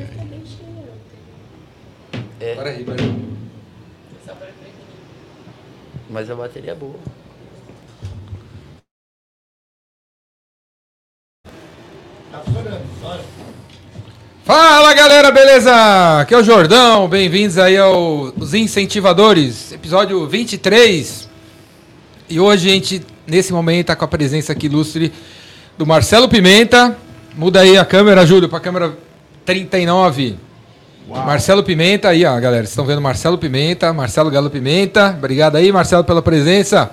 ai, ai. É, Peraí, peraí. mas a bateria é boa. Fala galera, beleza? Aqui é o Jordão, bem-vindos aí aos Incentivadores, episódio 23. E hoje a gente, nesse momento, tá com a presença aqui ilustre do Marcelo Pimenta. Muda aí a câmera, Júlio, pra câmera 39. Marcelo Pimenta, aí ó, galera, vocês estão vendo Marcelo Pimenta, Marcelo Galo Pimenta. Obrigado aí, Marcelo, pela presença.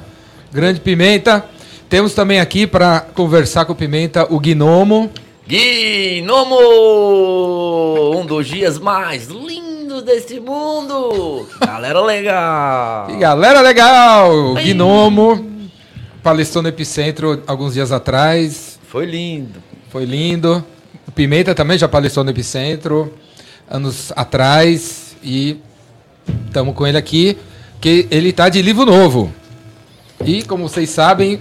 Grande Pimenta. Temos também aqui para conversar com o Pimenta o Gnomo. Gnomo! Um dos dias mais lindos desse mundo! Galera legal! E galera legal! Ai. Gnomo palestrou no Epicentro alguns dias atrás. Foi lindo. Foi lindo. O Pimenta também já palestrou no Epicentro anos atrás. E estamos com ele aqui, que ele tá de livro novo. E como vocês sabem,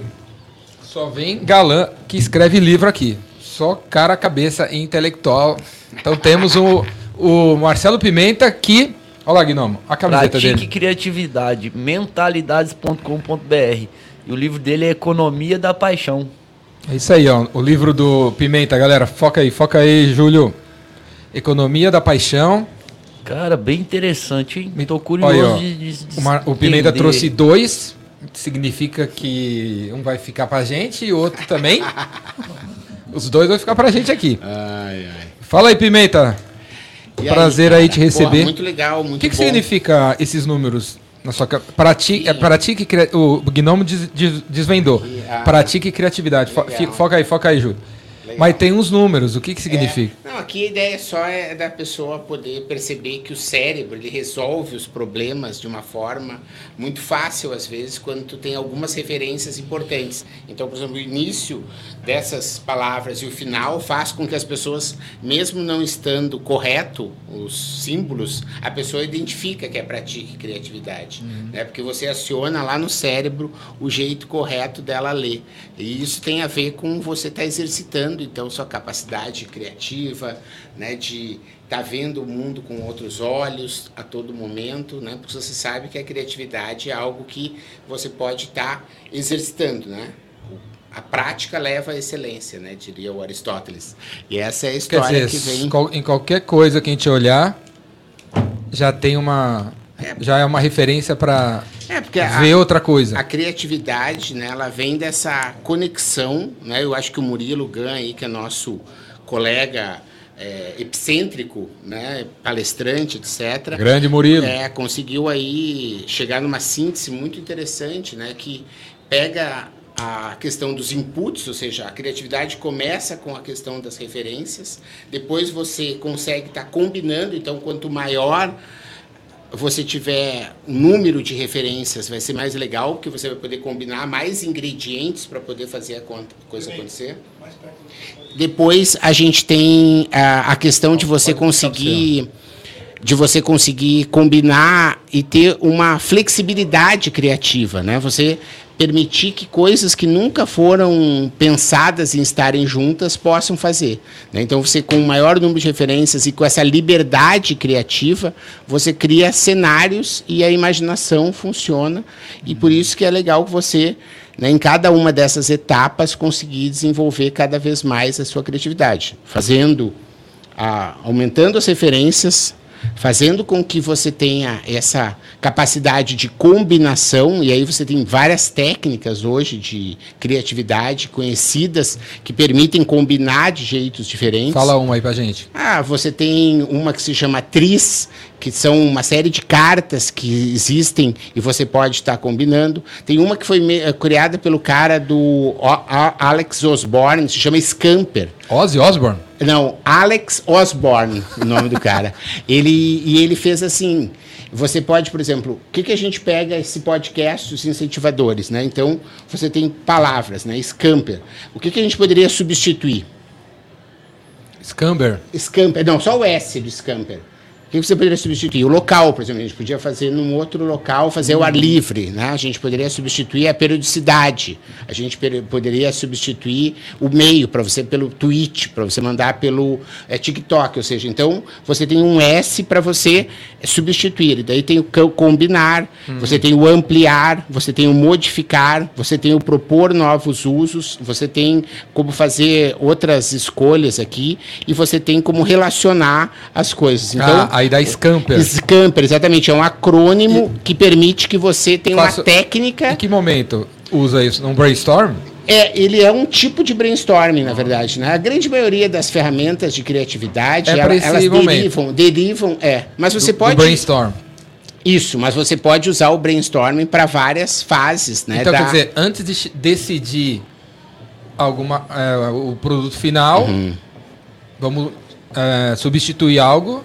só vem galã que escreve livro aqui. Só cara, cabeça e intelectual. Então temos o, o Marcelo Pimenta que. Olha lá, Gnomo, a camiseta Pratique dele. criatividade, mentalidades.com.br. E o livro dele é Economia da Paixão. É isso aí, ó. O livro do Pimenta, galera. Foca aí, foca aí, Júlio. Economia da Paixão. Cara, bem interessante, hein? Tô curioso Olha, ó, de, de- de O, Mar- o Pimenta entender. trouxe dois. Significa que um vai ficar pra gente e o outro também. Os dois vão ficar pra gente aqui. Ai, ai. Fala aí, Pimenta. E Prazer aí te cara? receber. Porra, muito legal, muito O que, que significa esses números na sua ca- Pratique, é, pratique cria- o Gnomo des- des- desvendou. E a- Pratique criatividade. Fo- Legal. fi- foca aí, foca aí, Júlio. Legal. Mas tem uns números. O que, que significa? É, aqui a ideia só é da pessoa poder perceber que o cérebro ele resolve os problemas de uma forma muito fácil às vezes quando tu tem algumas referências importantes. Então, por exemplo, o início dessas palavras e o final faz com que as pessoas, mesmo não estando correto os símbolos, a pessoa identifica que é pratique criatividade, né? Porque você aciona lá no cérebro o jeito correto dela ler. E isso tem a ver com você estar exercitando então sua capacidade criativa, né, de estar vendo o mundo com outros olhos a todo momento, né? Porque você sabe que a criatividade é algo que você pode estar exercitando, né? A prática leva à excelência, né? Diria o Aristóteles. E essa é a história dizer, que vem. em qualquer coisa que a gente olhar, já tem uma. Já é uma referência para É, porque a, ver outra coisa. A criatividade, né, ela vem dessa conexão, né? Eu acho que o Murilo Gan aí, que é nosso colega é, epicêntrico, né, palestrante, etc. Grande Murilo. É, conseguiu aí chegar numa síntese muito interessante, né, que pega a questão dos inputs, ou seja, a criatividade começa com a questão das referências, depois você consegue estar combinando, então quanto maior você tiver um número de referências, vai ser mais legal, porque você vai poder combinar mais ingredientes para poder fazer a coisa acontecer. Depois a gente tem a, a questão de você conseguir de você conseguir combinar e ter uma flexibilidade criativa, né? Você permitir que coisas que nunca foram pensadas em estarem juntas possam fazer. né? Então você com um maior número de referências e com essa liberdade criativa, você cria cenários e a imaginação funciona e por isso que é legal que você né, em cada uma dessas etapas conseguir desenvolver cada vez mais a sua criatividade, fazendo a- aumentando as referências, fazendo com que você tenha essa capacidade de combinação, e aí você tem várias técnicas hoje de criatividade conhecidas que permitem combinar de jeitos diferentes. Fala uma aí pra gente. Ah, você tem uma que se chama Tris, que são uma série de cartas que existem e você pode estar combinando. Tem uma que foi eh, criada pelo cara do Alex Osborne, se chama Scamper. Ozzy Osbourne? Não, Alex Osborne, o nome do cara. Ele, e ele fez assim. Você pode, por exemplo, o que, que a gente pega esse podcast, os incentivadores, né? Então, você tem palavras, né? Scamper. O que, que a gente poderia substituir? Scamber. Scamper, não, só o S do Scamper. Que você poderia substituir? O local, por exemplo, a gente podia fazer num outro local, fazer o ar livre, né? A gente poderia substituir a periodicidade, a gente poderia substituir o meio para você pelo tweet, para você mandar pelo é, TikTok, ou seja, então você tem um S para você substituir, e daí tem o combinar, uhum. você tem o ampliar, você tem o modificar, você tem o propor novos usos, você tem como fazer outras escolhas aqui e você tem como relacionar as coisas. Então, ah, aí da Scamper. Scamper, exatamente. É um acrônimo e... que permite que você tenha Faço... uma técnica. Em que momento usa isso? Num brainstorm? É, ele é um tipo de brainstorming, na verdade. Né? A grande maioria das ferramentas de criatividade, é ela, elas derivam, derivam, é. Mas você do, pode. Do brainstorm. Isso, mas você pode usar o brainstorming para várias fases, né? Então, da... quer dizer, antes de decidir alguma, é, o produto final, uhum. vamos é, substituir algo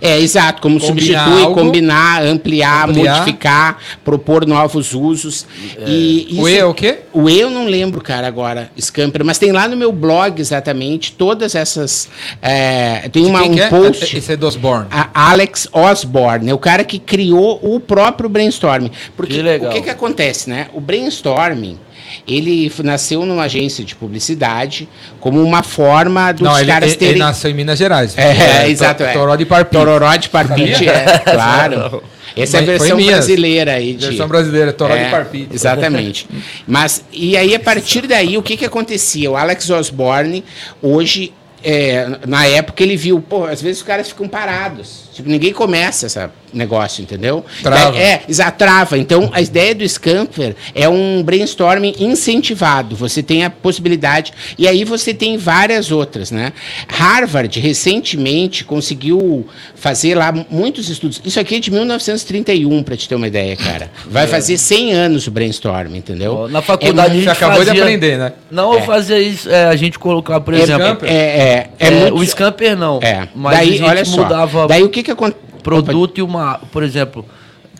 é, exato, como combinar substitui, algo, combinar, ampliar, ampliar, modificar, propor novos usos. É. E isso, o E é o quê? O E eu não lembro, cara, agora, Scamper, mas tem lá no meu blog exatamente todas essas. É, tem uma, um é? post. Esse é do Osborne. Alex Osborne, é o cara que criou o próprio brainstorming. Porque que o que, que acontece, né? O brainstorming ele nasceu numa agência de publicidade como uma forma dos Não, caras ele, terem... ele nasceu em Minas Gerais. É, é exato. É. Toró de Parpite. Tororó de Parpite, é, claro. Essa é a versão brasileira aí. De... Versão brasileira, Toró é, de Parpite. Exatamente. Mas, e aí, a partir daí, o que que acontecia? O Alex Osborne, hoje, é, na época, ele viu, pô, às vezes os caras ficam parados. Tipo, ninguém começa esse negócio, entendeu? Trava. É, exato, trava. Então, a ideia do Scamper é um brainstorming incentivado. Você tem a possibilidade. E aí você tem várias outras, né? Harvard, recentemente, conseguiu fazer lá muitos estudos. Isso aqui é de 1931, para te ter uma ideia, cara. Vai é. fazer 100 anos o brainstorming, entendeu? Na faculdade é, a gente acabou fazia... de aprender, né? Não, é. fazia isso, é, a gente colocava, por exemplo... É, é, é, muito... O Scamper não. É. Mas Daí, olha só. Mudava... Daí o que que acontece? Produto e uma, por exemplo.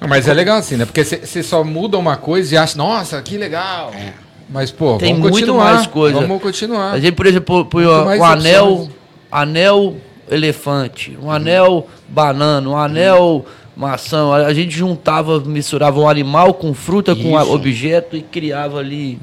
Mas é legal assim, né? Porque você só muda uma coisa e acha, nossa, que legal. É. Mas, pô, tem vamos muito continuar. mais coisa. Vamos continuar. A gente, por exemplo, põe um anel, anel elefante, um anel banana, um anel maçã. A gente juntava, misturava um animal com fruta, Isso. com objeto e criava ali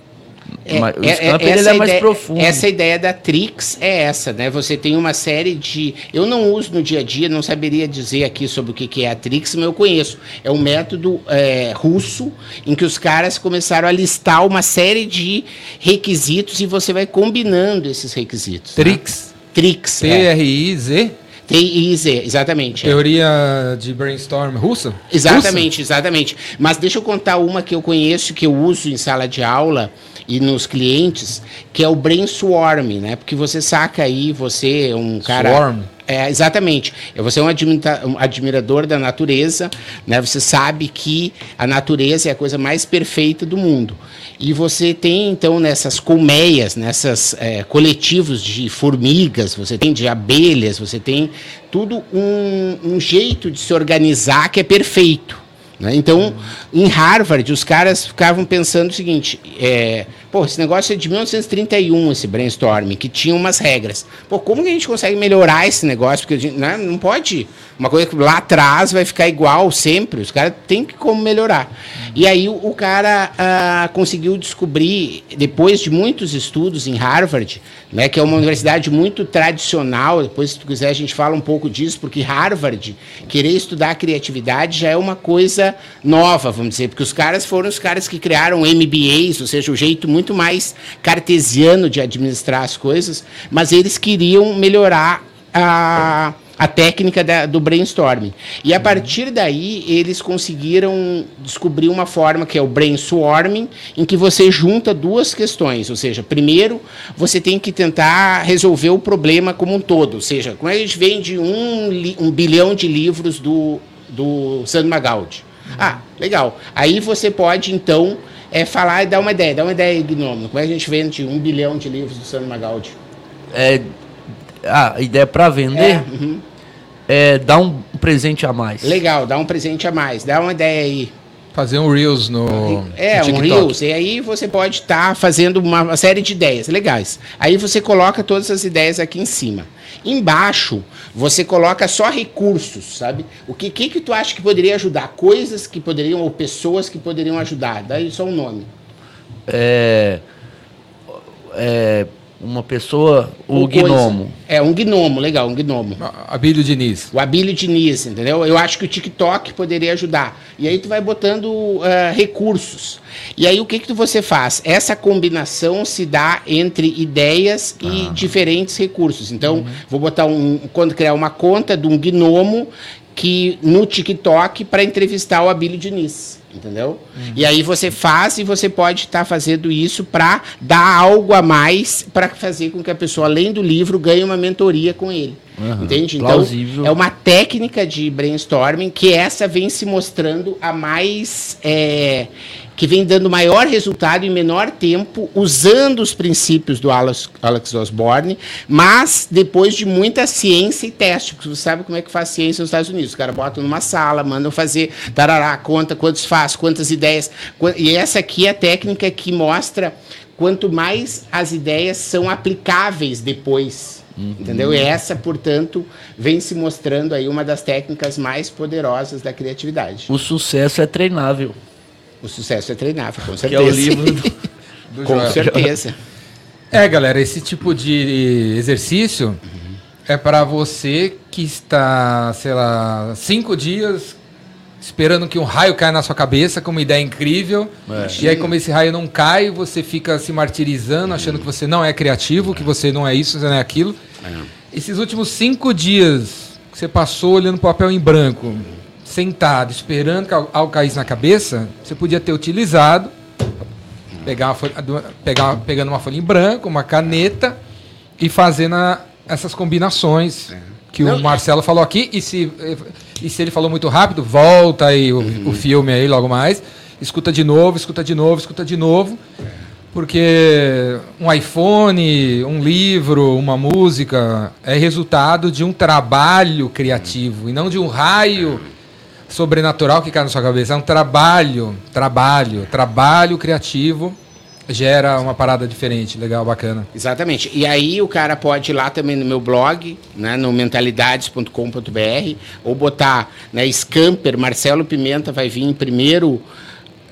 é, Mas, o é, é, ele é mais profundo. Essa ideia da Trix é essa, né? Você tem uma série de. Eu não uso no dia a dia, não saberia dizer aqui sobre o que é a Trix, mas eu conheço. É um método é, russo em que os caras começaram a listar uma série de requisitos e você vai combinando esses requisitos. Trix? Né? Trix. T-R-I-Z? T-I-Z, exatamente. É. Teoria é. de brainstorm russa? Exatamente, russa? exatamente. Mas deixa eu contar uma que eu conheço, que eu uso em sala de aula e nos clientes, que é o brainstorm, né? Porque você saca aí, você é um cara. Swarm. É, exatamente. Você é um, um admirador da natureza, né? Você sabe que a natureza é a coisa mais perfeita do mundo. E você tem, então, nessas colmeias, nessas é, coletivos de formigas, você tem de abelhas, você tem tudo um, um jeito de se organizar que é perfeito. Né? Então, em Harvard, os caras ficavam pensando o seguinte: é, pô, esse negócio é de 1931, esse brainstorming, que tinha umas regras. Pô, como que a gente consegue melhorar esse negócio? Porque gente, né, não pode. Uma coisa que lá atrás vai ficar igual sempre. Os caras têm que como melhorar. E aí o, o cara ah, conseguiu descobrir, depois de muitos estudos em Harvard, né, que é uma universidade muito tradicional. Depois, se tu quiser, a gente fala um pouco disso, porque Harvard, querer estudar criatividade já é uma coisa nova, vamos dizer, porque os caras foram os caras que criaram MBAs, ou seja, o jeito muito mais cartesiano de administrar as coisas, mas eles queriam melhorar a a técnica da, do brainstorming. E a partir daí, eles conseguiram descobrir uma forma que é o brainstorming, em que você junta duas questões. Ou seja, primeiro, você tem que tentar resolver o problema como um todo. Ou seja, como a gente vende um, um bilhão de livros do, do Sandro Magaldi. Ah, legal. Aí você pode, então, é, falar e dar uma ideia. Dá uma ideia, Gnome. Como é que a gente vende um bilhão de livros do Sandro Magaldi? É a ideia para vender é, uhum. é dar um presente a mais. Legal, dá um presente a mais. Dá uma ideia aí. Fazer um Reels no. É, no um Reels. E aí você pode estar tá fazendo uma, série de ideias legais. Aí você coloca todas as ideias aqui em cima. Embaixo, você coloca só recursos, sabe? O que, que, que tu acha que poderia ajudar? Coisas que poderiam, ou pessoas que poderiam ajudar. Daí só um nome. É. É uma pessoa, o gnomo. É, um gnomo, legal, um gnomo. Abílio Diniz. O Abílio Diniz, entendeu? Eu acho que o TikTok poderia ajudar. E aí tu vai botando uh, recursos. E aí o que que você faz? Essa combinação se dá entre ideias e ah. diferentes recursos. Então, uhum. vou botar um, quando criar uma conta de um gnomo que no TikTok para entrevistar o Abílio Diniz entendeu? Uhum. E aí você faz e você pode estar tá fazendo isso para dar algo a mais para fazer com que a pessoa, além do livro, ganhe uma mentoria com ele. Uhum. Entende? Então, Plausível. é uma técnica de brainstorming que essa vem se mostrando a mais. É, que vem dando maior resultado em menor tempo, usando os princípios do Alex, Alex Osborne, mas depois de muita ciência e teste, porque você sabe como é que faz ciência nos Estados Unidos. Os caras botam numa sala, mandam fazer, tarará, conta quantos faz, quantas ideias. E essa aqui é a técnica que mostra quanto mais as ideias são aplicáveis depois. Uhum. Entendeu? E essa, portanto, vem se mostrando aí uma das técnicas mais poderosas da criatividade. O sucesso é treinável. O sucesso é treinável, com certeza. Que é o livro do, do Com certeza. É, galera, esse tipo de exercício uhum. é para você que está, sei lá, cinco dias esperando que um raio caia na sua cabeça com uma ideia incrível. É. E aí, como esse raio não cai, você fica se martirizando, achando que você não é criativo, que você não é isso, você não é aquilo. É. Esses últimos cinco dias que você passou olhando para o papel em branco, sentado, esperando que algo caísse na cabeça, você podia ter utilizado, pegar uma folha, pegar, pegando uma folha em branco, uma caneta e fazendo essas combinações é. que Não, o Marcelo falou aqui. E se, e se ele falou muito rápido, volta aí o, uhum. o filme aí logo mais. Escuta de novo, escuta de novo, escuta de novo. Porque um iPhone, um livro, uma música é resultado de um trabalho criativo e não de um raio sobrenatural que cai na sua cabeça. É um trabalho, trabalho, trabalho criativo gera uma parada diferente, legal, bacana. Exatamente. E aí o cara pode ir lá também no meu blog, né, no mentalidades.com.br, ou botar né, Scamper, Marcelo Pimenta vai vir em primeiro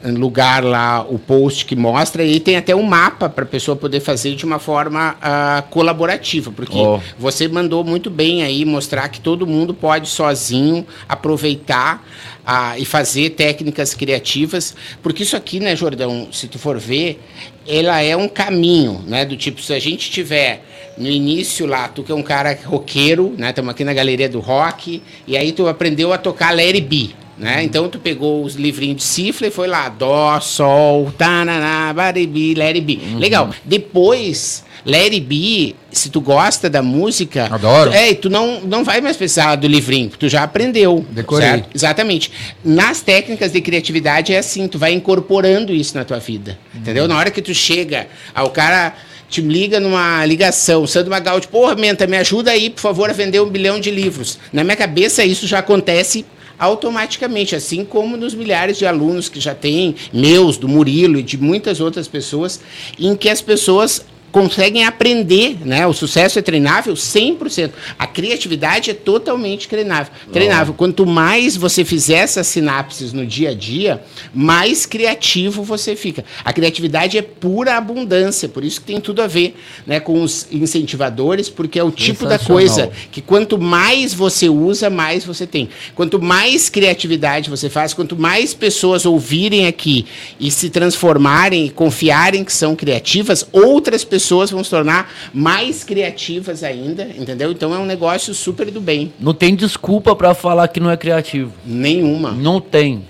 lugar lá o post que mostra e tem até um mapa para a pessoa poder fazer de uma forma uh, colaborativa, porque oh. você mandou muito bem aí mostrar que todo mundo pode sozinho aproveitar uh, e fazer técnicas criativas, porque isso aqui, né, Jordão, se tu for ver, ela é um caminho, né, do tipo se a gente tiver no início lá, tu que é um cara roqueiro, né, estamos aqui na galeria do rock, e aí tu aprendeu a tocar Larry B, né? Então tu pegou os livrinhos de cifra e foi lá, dó, sol, tananá, baribi, lerbi. Uhum. Legal. Depois, lerbi, se tu gosta da música, Adoro. é, tu não, não vai mais precisar do livrinho, tu já aprendeu. Decorei. Certo? Exatamente. Nas técnicas de criatividade é assim, tu vai incorporando isso na tua vida. Uhum. Entendeu? Na hora que tu chega, ao cara te liga numa ligação, Sandro Magal, tipo, porra, Menta, me ajuda aí, por favor, a vender um bilhão de livros. Na minha cabeça, isso já acontece automaticamente, assim como nos milhares de alunos que já tem, meus, do Murilo e de muitas outras pessoas, em que as pessoas conseguem aprender, né? O sucesso é treinável 100%. A criatividade é totalmente treinável. Treinável. Quanto mais você fizer essas sinapses no dia a dia, mais criativo você fica. A criatividade é pura abundância, por isso que tem tudo a ver, né, com os incentivadores, porque é o tipo da coisa que quanto mais você usa, mais você tem. Quanto mais criatividade você faz, quanto mais pessoas ouvirem aqui e se transformarem e confiarem que são criativas, outras pessoas pessoas vão se tornar mais criativas ainda, entendeu? Então é um negócio super do bem. Não tem desculpa para falar que não é criativo. Nenhuma. Não tem.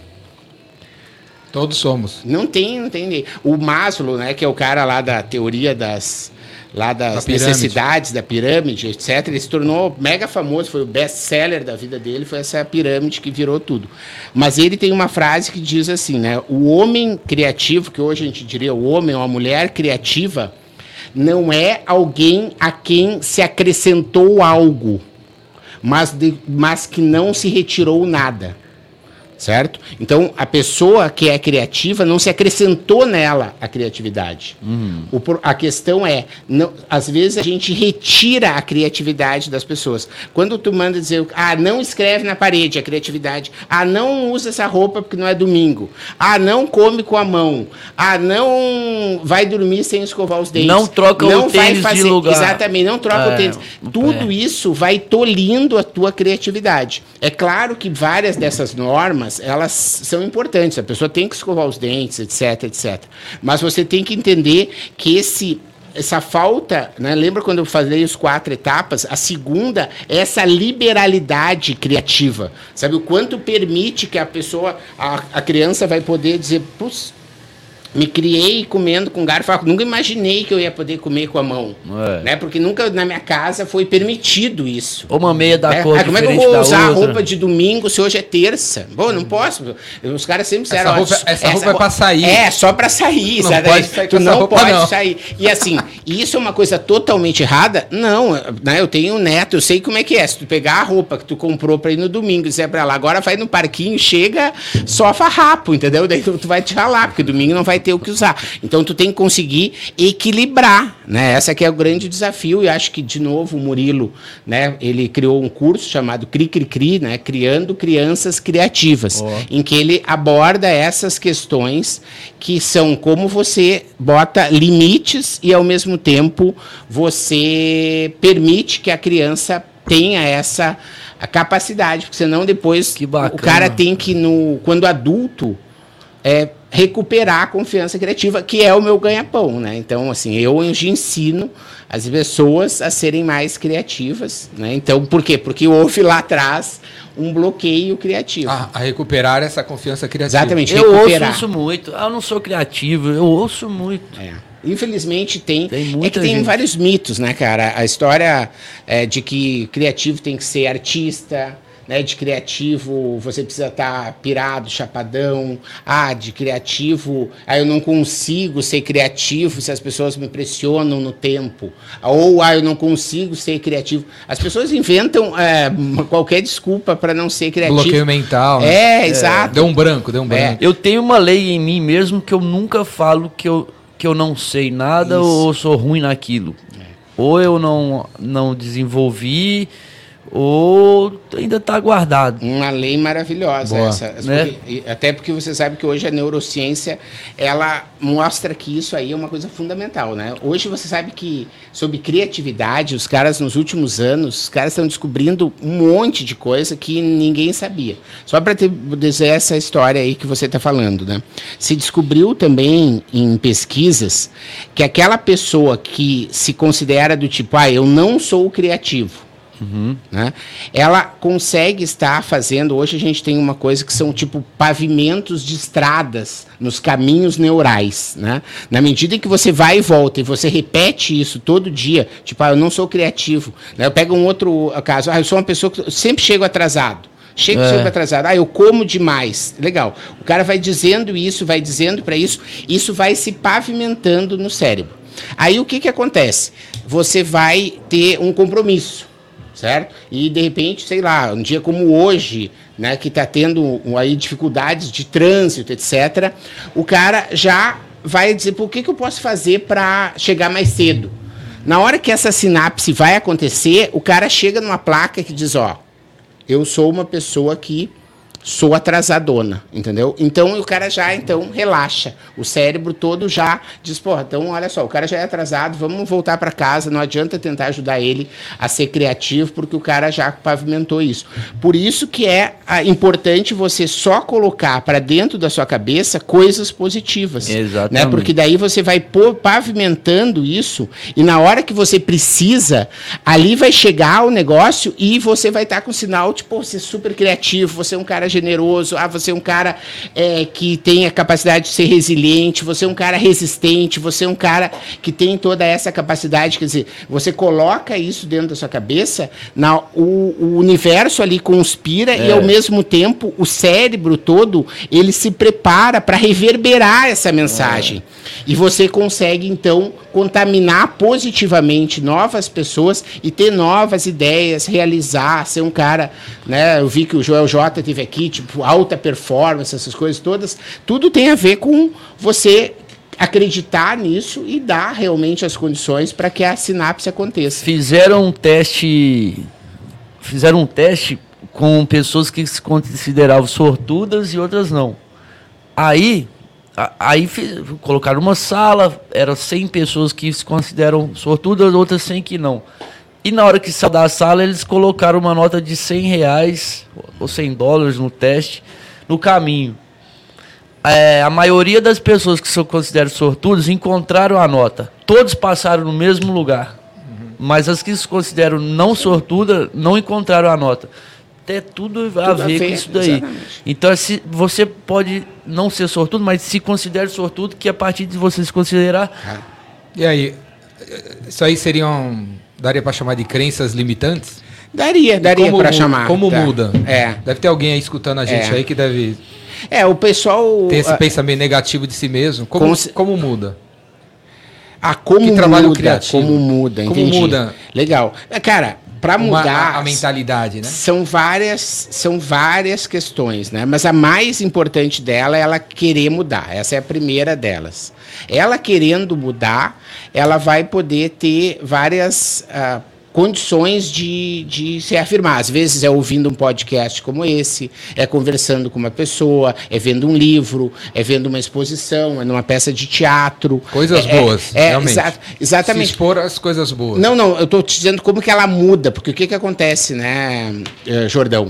Todos somos. Não tem, não tem. O Maslow, né, que é o cara lá da teoria das lá das da necessidades da pirâmide, etc. Ele se tornou mega famoso, foi o best-seller da vida dele, foi essa pirâmide que virou tudo. Mas ele tem uma frase que diz assim, né? O homem criativo, que hoje a gente diria o homem ou a mulher criativa, não é alguém a quem se acrescentou algo, mas, de, mas que não se retirou nada. Certo? Então, a pessoa que é criativa não se acrescentou nela a criatividade. Uhum. O, a questão é, não, às vezes a gente retira a criatividade das pessoas. Quando tu manda dizer, ah, não escreve na parede a criatividade, ah, não usa essa roupa porque não é domingo, ah, não come com a mão, ah, não vai dormir sem escovar os dentes, não troca não o tênis fazer, de lugar, exatamente, não troca é, o tênis. Tudo é. isso vai tolindo a tua criatividade. É claro que várias dessas normas elas, elas são importantes. A pessoa tem que escovar os dentes, etc, etc. Mas você tem que entender que esse essa falta, né? lembra quando eu falei os quatro etapas? A segunda é essa liberalidade criativa. Sabe o quanto permite que a pessoa, a, a criança vai poder dizer, putz, me criei comendo com garfo. Nunca imaginei que eu ia poder comer com a mão. É. Né? Porque nunca na minha casa foi permitido isso. Uma meia da né? cor ah, Como é que eu vou usar a roupa de domingo se hoje é terça? Bom, não posso. Os caras sempre disseram... Essa roupa, essa essa roupa é pra sair. É, só pra sair. Não sabe? pode sair tu não pode não. sair. E assim, isso é uma coisa totalmente errada? Não. Né? Eu tenho um neto, eu sei como é que é. Se tu pegar a roupa que tu comprou pra ir no domingo e dizer pra lá, agora vai no parquinho, chega, só farrapo, entendeu? Daí tu, tu vai te ralar, porque domingo não vai ter o que usar. Então tu tem que conseguir equilibrar, né? Essa que é o grande desafio e acho que de novo o Murilo, né, ele criou um curso chamado Cri Cri Cri, né, criando crianças criativas, oh. em que ele aborda essas questões que são como você bota limites e ao mesmo tempo você permite que a criança tenha essa a capacidade, porque senão depois o cara tem que no quando adulto é recuperar a confiança criativa, que é o meu ganha-pão, né? Então, assim, eu hoje ensino as pessoas a serem mais criativas, né? Então, por quê? Porque houve lá atrás um bloqueio criativo. Ah, a recuperar essa confiança criativa. Exatamente, eu recuperar. ouço isso muito. Eu não sou criativo, eu ouço muito. É. Infelizmente tem. tem é que tem gente. vários mitos, né, cara? A história é, de que criativo tem que ser artista, né, de criativo você precisa estar tá pirado, chapadão. Ah, de criativo, ah, eu não consigo ser criativo se as pessoas me pressionam no tempo. Ou, ah, eu não consigo ser criativo. As pessoas inventam é, qualquer desculpa para não ser criativo. Bloqueio mental. Né? É, é, exato. Deu um branco, deu um é. branco. Eu tenho uma lei em mim mesmo que eu nunca falo que eu, que eu não sei nada Isso. ou sou ruim naquilo. É. Ou eu não, não desenvolvi ou ainda está guardado. Uma lei maravilhosa Boa, essa, né? porque, até porque você sabe que hoje a neurociência ela mostra que isso aí é uma coisa fundamental, né? Hoje você sabe que sobre criatividade, os caras nos últimos anos, os caras estão descobrindo um monte de coisa que ninguém sabia. Só para dizer essa história aí que você está falando, né? Se descobriu também em pesquisas que aquela pessoa que se considera do tipo, ah, eu não sou criativo Uhum. Né? Ela consegue estar fazendo. Hoje a gente tem uma coisa que são tipo pavimentos de estradas nos caminhos neurais. Né? Na medida em que você vai e volta e você repete isso todo dia, tipo, ah, eu não sou criativo. Né? Eu pego um outro caso, ah, eu sou uma pessoa que sempre chego atrasado. Chego é. sempre atrasado. Ah, eu como demais. Legal. O cara vai dizendo isso, vai dizendo para isso, isso vai se pavimentando no cérebro. Aí o que, que acontece? Você vai ter um compromisso certo? E de repente, sei lá, um dia como hoje, né, que está tendo aí dificuldades de trânsito, etc., o cara já vai dizer, por que, que eu posso fazer para chegar mais cedo? Na hora que essa sinapse vai acontecer, o cara chega numa placa que diz, ó, eu sou uma pessoa que sou atrasadona, entendeu? Então o cara já então relaxa, o cérebro todo já diz, porra, então olha só, o cara já é atrasado, vamos voltar para casa, não adianta tentar ajudar ele a ser criativo porque o cara já pavimentou isso. Por isso que é ah, importante você só colocar para dentro da sua cabeça coisas positivas, Exatamente. né? Porque daí você vai pavimentando isso e na hora que você precisa, ali vai chegar o negócio e você vai estar tá com sinal tipo, você é super criativo, você é um cara generoso, ah, você é um cara é, que tem a capacidade de ser resiliente, você é um cara resistente, você é um cara que tem toda essa capacidade, quer dizer, você coloca isso dentro da sua cabeça, na, o, o universo ali conspira é. e ao mesmo tempo o cérebro todo ele se prepara para reverberar essa mensagem. É. E você consegue então contaminar positivamente novas pessoas e ter novas ideias, realizar, ser um cara, né? Eu vi que o Joel J teve aqui aqui, tipo alta performance, essas coisas todas, tudo tem a ver com você acreditar nisso e dar realmente as condições para que a sinapse aconteça. Fizeram um teste, fizeram um teste com pessoas que se consideravam sortudas e outras não. Aí, aí colocaram uma sala, eram 100 pessoas que se consideram sortudas, outras 100 que não. E na hora que saiu da sala, eles colocaram uma nota de 100 reais ou 100 dólares no teste no caminho. É, a maioria das pessoas que se consideram sortudas encontraram a nota. Todos passaram no mesmo lugar. Uhum. Mas as que se consideram não sortudas não encontraram a nota. Tem tudo a, tudo ver, a ver com isso daí. Exatamente. Então, se, você pode não ser sortudo, mas se considere sortudo, que a partir de você se considerar. Ah. E aí, isso aí seriam Daria para chamar de crenças limitantes? Daria, daria para chamar. Como tá. muda? É. Deve ter alguém aí escutando a gente é. aí que deve. É, o pessoal. Ter esse pensamento negativo de si mesmo. Como, como, como muda? Ah, como que trabalho muda, criativo. Como muda, entendi. Como muda. Legal. Cara, para mudar a, a mentalidade, né? São várias, são várias questões, né? Mas a mais importante dela é ela querer mudar. Essa é a primeira delas. Ela querendo mudar, ela vai poder ter várias uh, condições de, de se afirmar. Às vezes é ouvindo um podcast como esse, é conversando com uma pessoa, é vendo um livro, é vendo uma exposição, é numa peça de teatro. Coisas é, boas, é, realmente. Exa exatamente. Se expor as coisas boas. Não, não, eu estou te dizendo como que ela muda, porque o que, que acontece, né, eh, Jordão?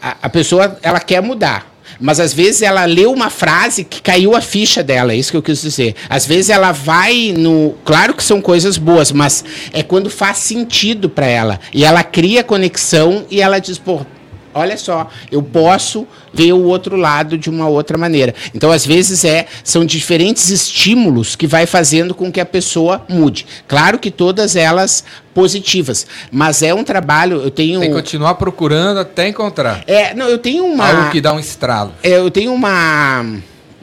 A, a pessoa, ela quer mudar, mas às vezes ela leu uma frase que caiu a ficha dela, é isso que eu quis dizer. Às vezes ela vai no. Claro que são coisas boas, mas é quando faz sentido para ela. E ela cria conexão e ela diz, pô, olha só, eu posso ver o outro lado de uma outra maneira. Então, às vezes, é, são diferentes estímulos que vai fazendo com que a pessoa mude. Claro que todas elas positivas, mas é um trabalho, eu tenho... Tem que continuar procurando até encontrar. É, não, eu tenho uma... Algo que dá um estralo. É, eu tenho uma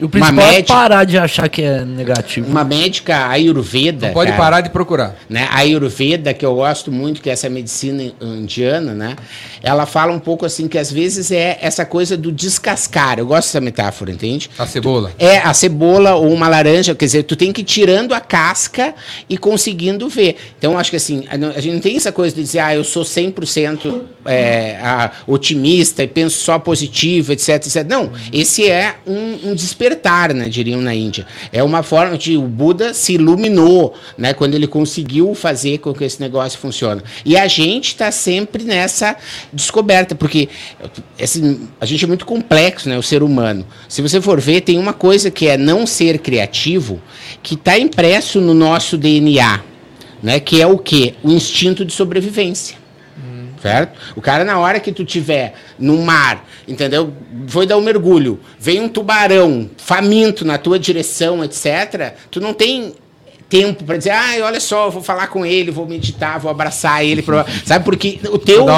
o principal é médica, é parar de achar que é negativo. Uma médica ayurveda. Não pode cara, parar de procurar. Né? A ayurveda, que eu gosto muito, que é essa medicina indiana, né? Ela fala um pouco assim que às vezes é essa coisa do descascar. Eu gosto dessa metáfora, entende? A cebola. Tu, é, a cebola ou uma laranja, quer dizer, tu tem que ir tirando a casca e conseguindo ver. Então, acho que assim, a gente não tem essa coisa de dizer, ah, eu sou 100% é, a, otimista e penso só positivo, etc, etc. Não, esse é um, um despertar despertar, né, diriam na Índia. É uma forma de o Buda se iluminou, né, quando ele conseguiu fazer com que esse negócio funcione. E a gente está sempre nessa descoberta, porque esse, a gente é muito complexo, né, o ser humano. Se você for ver, tem uma coisa que é não ser criativo, que está impresso no nosso DNA, né, que é o quê? O instinto de sobrevivência certo? O cara, na hora que tu tiver no mar, entendeu? Foi dar um mergulho, vem um tubarão faminto na tua direção, etc., tu não tem tempo para dizer, ah, olha só, vou falar com ele, vou meditar, vou abraçar ele, sabe? Porque o teu um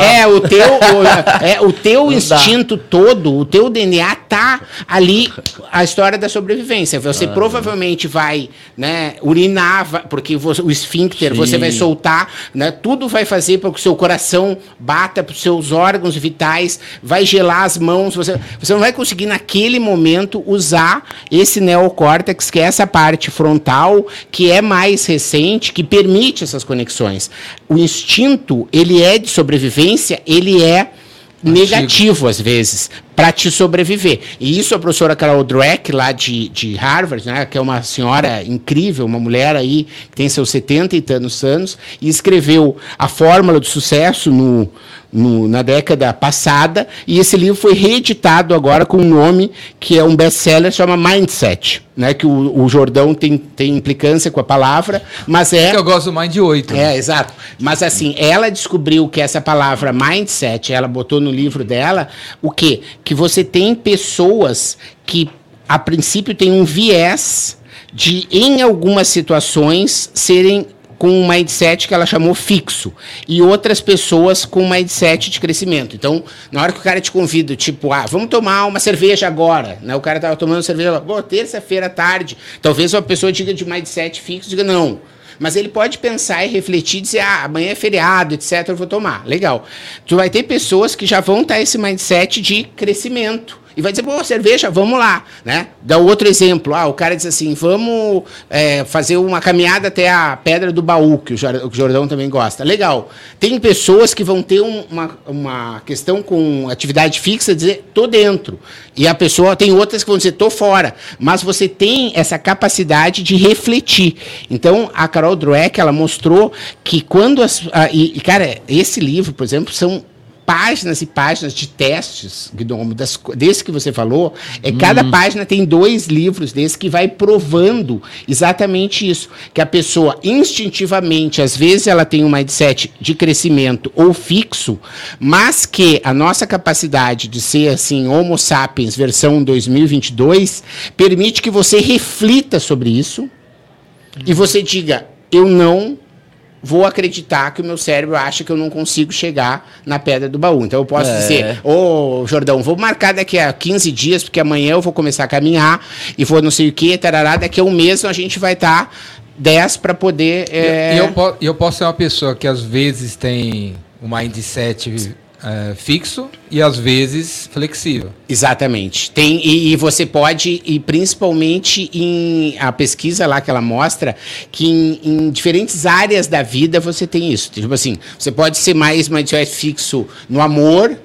é o teu o, é o teu Não instinto dá. todo, o teu DNA tá ali a história da sobrevivência. Você ah, provavelmente vai, né, urinar, porque você, o esfíncter, Sim. você vai soltar, né? Tudo vai fazer para que o seu coração bata para os seus órgãos vitais, vai gelar as mãos, você você não vai conseguir naquele momento usar esse neocórtex, que é essa parte frontal que é mais recente, que permite essas conexões. O instinto, ele é de sobrevivência, ele é negativo às vezes para te sobreviver. E isso a professora Carol Dweck, lá de, de Harvard, né, que é uma senhora incrível, uma mulher aí que tem seus 70 e tantos anos, e escreveu a fórmula do sucesso no, no, na década passada, e esse livro foi reeditado agora com um nome que é um best-seller, chama Mindset, né, que o, o Jordão tem, tem implicância com a palavra, mas é... Eu gosto do Mind 8. É, exato. Mas assim, ela descobriu que essa palavra Mindset, ela botou no livro dela, o quê? Que você tem pessoas que, a princípio, têm um viés de, em algumas situações, serem com um mindset que ela chamou fixo, e outras pessoas com um mindset de crescimento. Então, na hora que o cara te convida, tipo, ah, vamos tomar uma cerveja agora, né? O cara tava tomando cerveja, pô, terça-feira à tarde. Talvez uma pessoa diga de mindset fixo, diga não. Mas ele pode pensar e refletir, dizer, ah, amanhã é feriado, etc, eu vou tomar. Legal. Tu vai ter pessoas que já vão estar esse mindset de crescimento e vai dizer, pô, cerveja, vamos lá, né? Dá outro exemplo. Ah, o cara diz assim, vamos é, fazer uma caminhada até a Pedra do Baú, que o Jordão também gosta. Legal. Tem pessoas que vão ter um, uma, uma questão com atividade fixa, dizer, tô dentro. E a pessoa, tem outras que vão dizer, tô fora. Mas você tem essa capacidade de refletir. Então, a Carol Dweck, ela mostrou que quando as... A, e, cara, esse livro, por exemplo, são páginas e páginas de testes, Gnomo, das, desse que você falou, é hum. cada página tem dois livros desse que vai provando exatamente isso, que a pessoa instintivamente, às vezes ela tem um mindset de crescimento ou fixo, mas que a nossa capacidade de ser assim Homo sapiens versão 2022 permite que você reflita sobre isso hum. e você diga eu não vou acreditar que o meu cérebro acha que eu não consigo chegar na pedra do baú. Então eu posso é. dizer, ô Jordão, vou marcar daqui a 15 dias, porque amanhã eu vou começar a caminhar e vou não sei o que, tarará, daqui a um mês a gente vai estar tá 10 para poder. É... Eu, eu, eu posso ser uma pessoa que às vezes tem um mindset é, fixo e às vezes flexível. Exatamente. Tem e, e, você pode e principalmente em a pesquisa lá que ela mostra que em, em, diferentes áreas da vida você tem isso. Tipo assim, você pode ser mais mais fixo no amor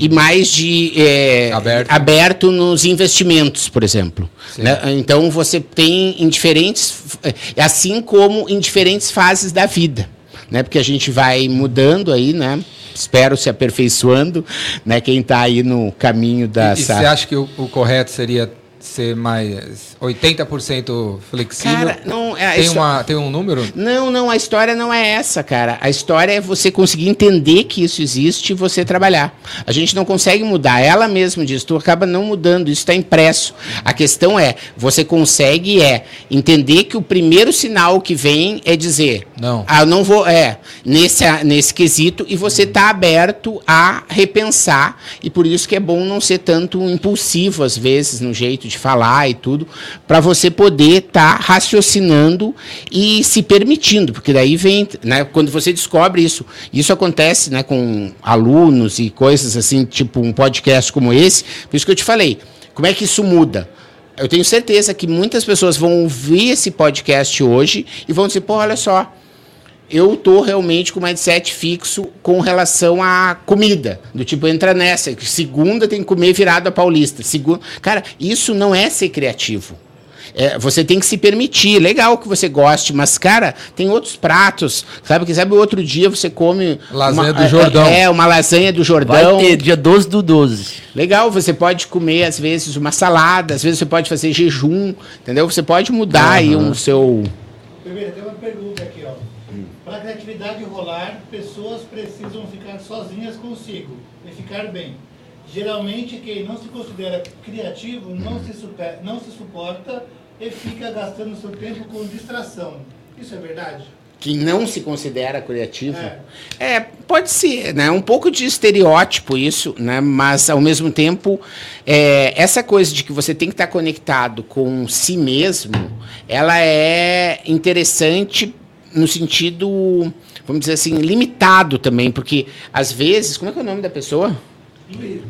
e mais de é, aberto. aberto. nos investimentos, por exemplo. Né? Então você tem em diferentes, é, assim como em diferentes fases da vida, né? Porque a gente vai mudando aí, né? Espero se aperfeiçoando, né? Quem está aí no caminho da. E, e você acha que o, o correto seria ser mais 80% flexível? Cara, não, é, tem, uma, tem um número? Não, não, a história não é essa, cara. A história é você conseguir entender que isso existe e você trabalhar. A gente não consegue mudar. Ela mesma diz, tu acaba não mudando, isso está impresso. A questão é, você consegue é entender que o primeiro sinal que vem é dizer, não, ah, não vou, é, nesse, nesse quesito, e você está aberto a repensar, e por isso que é bom não ser tanto impulsivo, às vezes, no jeito de falar e tudo, para você poder estar tá raciocinando e se permitindo, porque daí vem, né, quando você descobre isso, isso acontece, né, com alunos e coisas assim, tipo um podcast como esse, por isso que eu te falei, como é que isso muda? Eu tenho certeza que muitas pessoas vão ouvir esse podcast hoje e vão dizer, pô, olha só, eu tô realmente com mindset fixo com relação à comida. Do tipo, entra nessa. Segunda tem que comer virado a paulista. Segunda... Cara, isso não é ser criativo. É, você tem que se permitir. Legal que você goste, mas, cara, tem outros pratos. Sabe? Que sabe, outro dia você come. Lasanha uma, do Jordão. É, é, uma lasanha do Jordão. Vai ter, dia 12 do 12. Legal, você pode comer, às vezes, uma salada, às vezes você pode fazer jejum, entendeu? Você pode mudar uhum. aí o um seu. Tem uma pergunta aqui, ó. Para a criatividade rolar, pessoas precisam ficar sozinhas consigo e ficar bem. Geralmente, quem não se considera criativo não se, super, não se suporta e fica gastando seu tempo com distração. Isso é verdade? que não se considera criativo. É. é. pode ser, né? Um pouco de estereótipo isso, né? Mas ao mesmo tempo, é, essa coisa de que você tem que estar conectado com si mesmo, ela é interessante no sentido, vamos dizer assim, limitado também, porque às vezes, como é que é o nome da pessoa?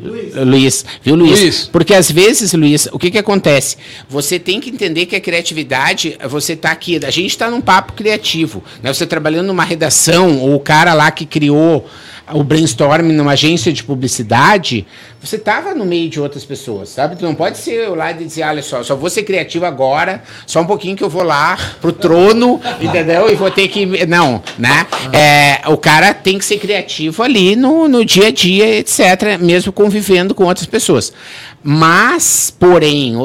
Luiz. Luiz. Viu, Luiz? Luiz? Porque às vezes, Luiz, o que, que acontece? Você tem que entender que a criatividade, você está aqui, a gente está num papo criativo. Né? Você trabalhando numa redação, ou o cara lá que criou o brainstorming numa agência de publicidade, você estava no meio de outras pessoas, sabe? Tu não pode ser lá e dizer, olha só, só vou ser criativo agora, só um pouquinho que eu vou lá pro trono, entendeu? E vou ter que. Não, né? É, o cara tem que ser criativo ali no, no dia a dia, etc., mesmo convivendo com outras pessoas. Mas, porém,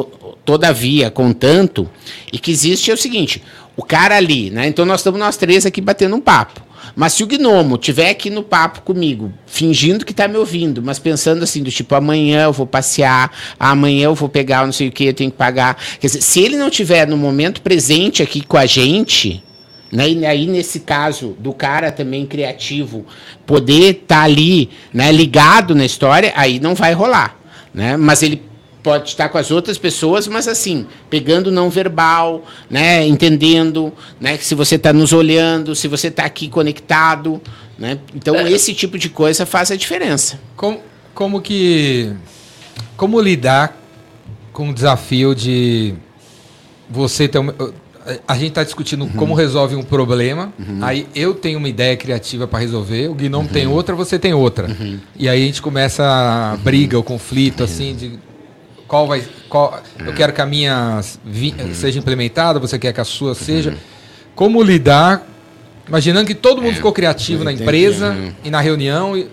todavia, contanto, e que existe é o seguinte: o cara ali, né? Então nós estamos nós três aqui batendo um papo. Mas se o gnomo tiver aqui no papo comigo, fingindo que está me ouvindo, mas pensando assim, do tipo, amanhã eu vou passear, amanhã eu vou pegar não sei o que, eu tenho que pagar. Quer dizer, se ele não tiver no momento presente aqui com a gente, né, e aí nesse caso do cara também criativo, poder estar tá ali, né, ligado na história, aí não vai rolar. Né? Mas ele pode estar com as outras pessoas, mas assim, pegando não verbal, né, entendendo, né, que se você está nos olhando, se você está aqui conectado, né? Então é. esse tipo de coisa faz a diferença. Como, como que como lidar com o desafio de você ter uma, a gente está discutindo uhum. como resolve um problema. Uhum. Aí eu tenho uma ideia criativa para resolver, o Guinom uhum. tem outra, você tem outra. Uhum. E aí a gente começa a briga, o conflito, uhum. assim, de qual vai. Qual, eu quero que a minha vi, uhum. seja implementada, você quer que a sua seja. Como lidar, imaginando que todo mundo é, ficou criativo na empresa e na reunião, e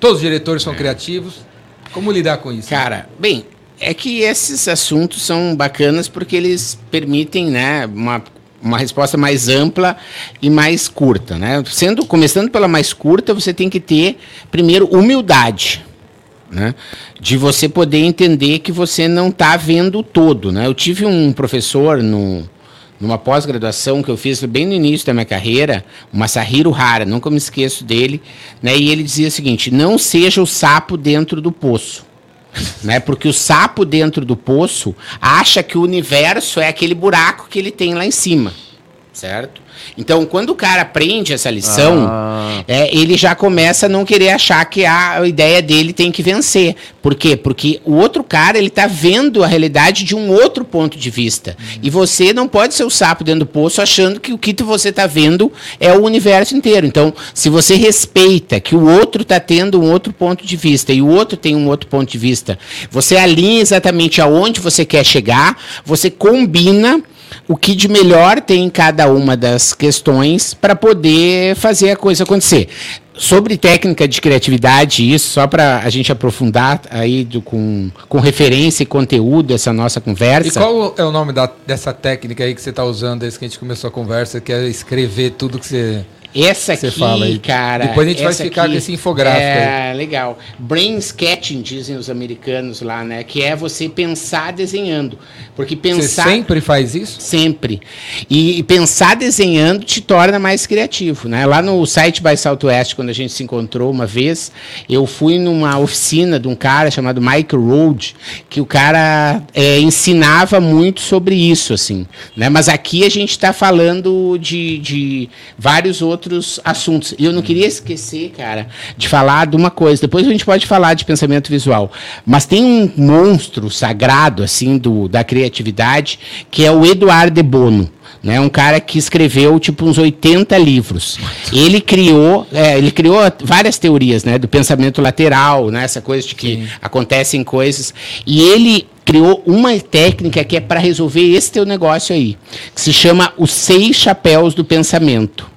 todos os diretores são é. criativos. Como lidar com isso? Cara, bem, é que esses assuntos são bacanas porque eles permitem, né, uma, uma resposta mais ampla e mais curta, né? Sendo começando pela mais curta, você tem que ter primeiro humildade, né? De você poder entender que você não está vendo todo, né? Eu tive um professor no numa pós-graduação que eu fiz bem no início da minha carreira, o Masahiro Hara, nunca me esqueço dele, né? E ele dizia o seguinte: não seja o sapo dentro do poço né? Porque o sapo dentro do poço acha que o universo é aquele buraco que ele tem lá em cima, certo? Então, quando o cara aprende essa lição, ah. é, ele já começa a não querer achar que a ideia dele tem que vencer. Por quê? Porque o outro cara, ele tá vendo a realidade de um outro ponto de vista. Uhum. E você não pode ser o sapo dentro do poço achando que o que você tá vendo é o universo inteiro. Então, se você respeita que o outro tá tendo um outro ponto de vista e o outro tem um outro ponto de vista, você alinha exatamente aonde você quer chegar, você combina o que de melhor tem em cada uma das questões para poder fazer a coisa acontecer. Sobre técnica de criatividade, isso, só para a gente aprofundar aí do, com, com referência e conteúdo essa nossa conversa. E qual é o nome da, dessa técnica aí que você está usando desde que a gente começou a conversa, que é escrever tudo que você essa aqui, fala aí. cara. Depois a gente vai ficar aqui, com esse infográfico. É, aí. legal. Brain sketching, dizem os americanos lá, né? Que é você pensar desenhando. Porque pensar. Você sempre faz isso? Sempre. E, e pensar desenhando te torna mais criativo, né? Lá no site by Southwest, quando a gente se encontrou uma vez, eu fui numa oficina de um cara chamado Mike Road, que o cara é, ensinava muito sobre isso, assim. Né? Mas aqui a gente está falando de, de vários outros outros assuntos. E eu não queria esquecer, cara, de falar de uma coisa. Depois a gente pode falar de pensamento visual. Mas tem um monstro sagrado, assim, do, da criatividade, que é o Eduardo de Bono né? Um cara que escreveu tipo uns 80 livros. Ele criou, é, ele criou várias teorias, né, do pensamento lateral, né, essa coisa de que Sim. acontecem coisas. E ele criou uma técnica que é para resolver esse teu negócio aí, que se chama os seis chapéus do pensamento.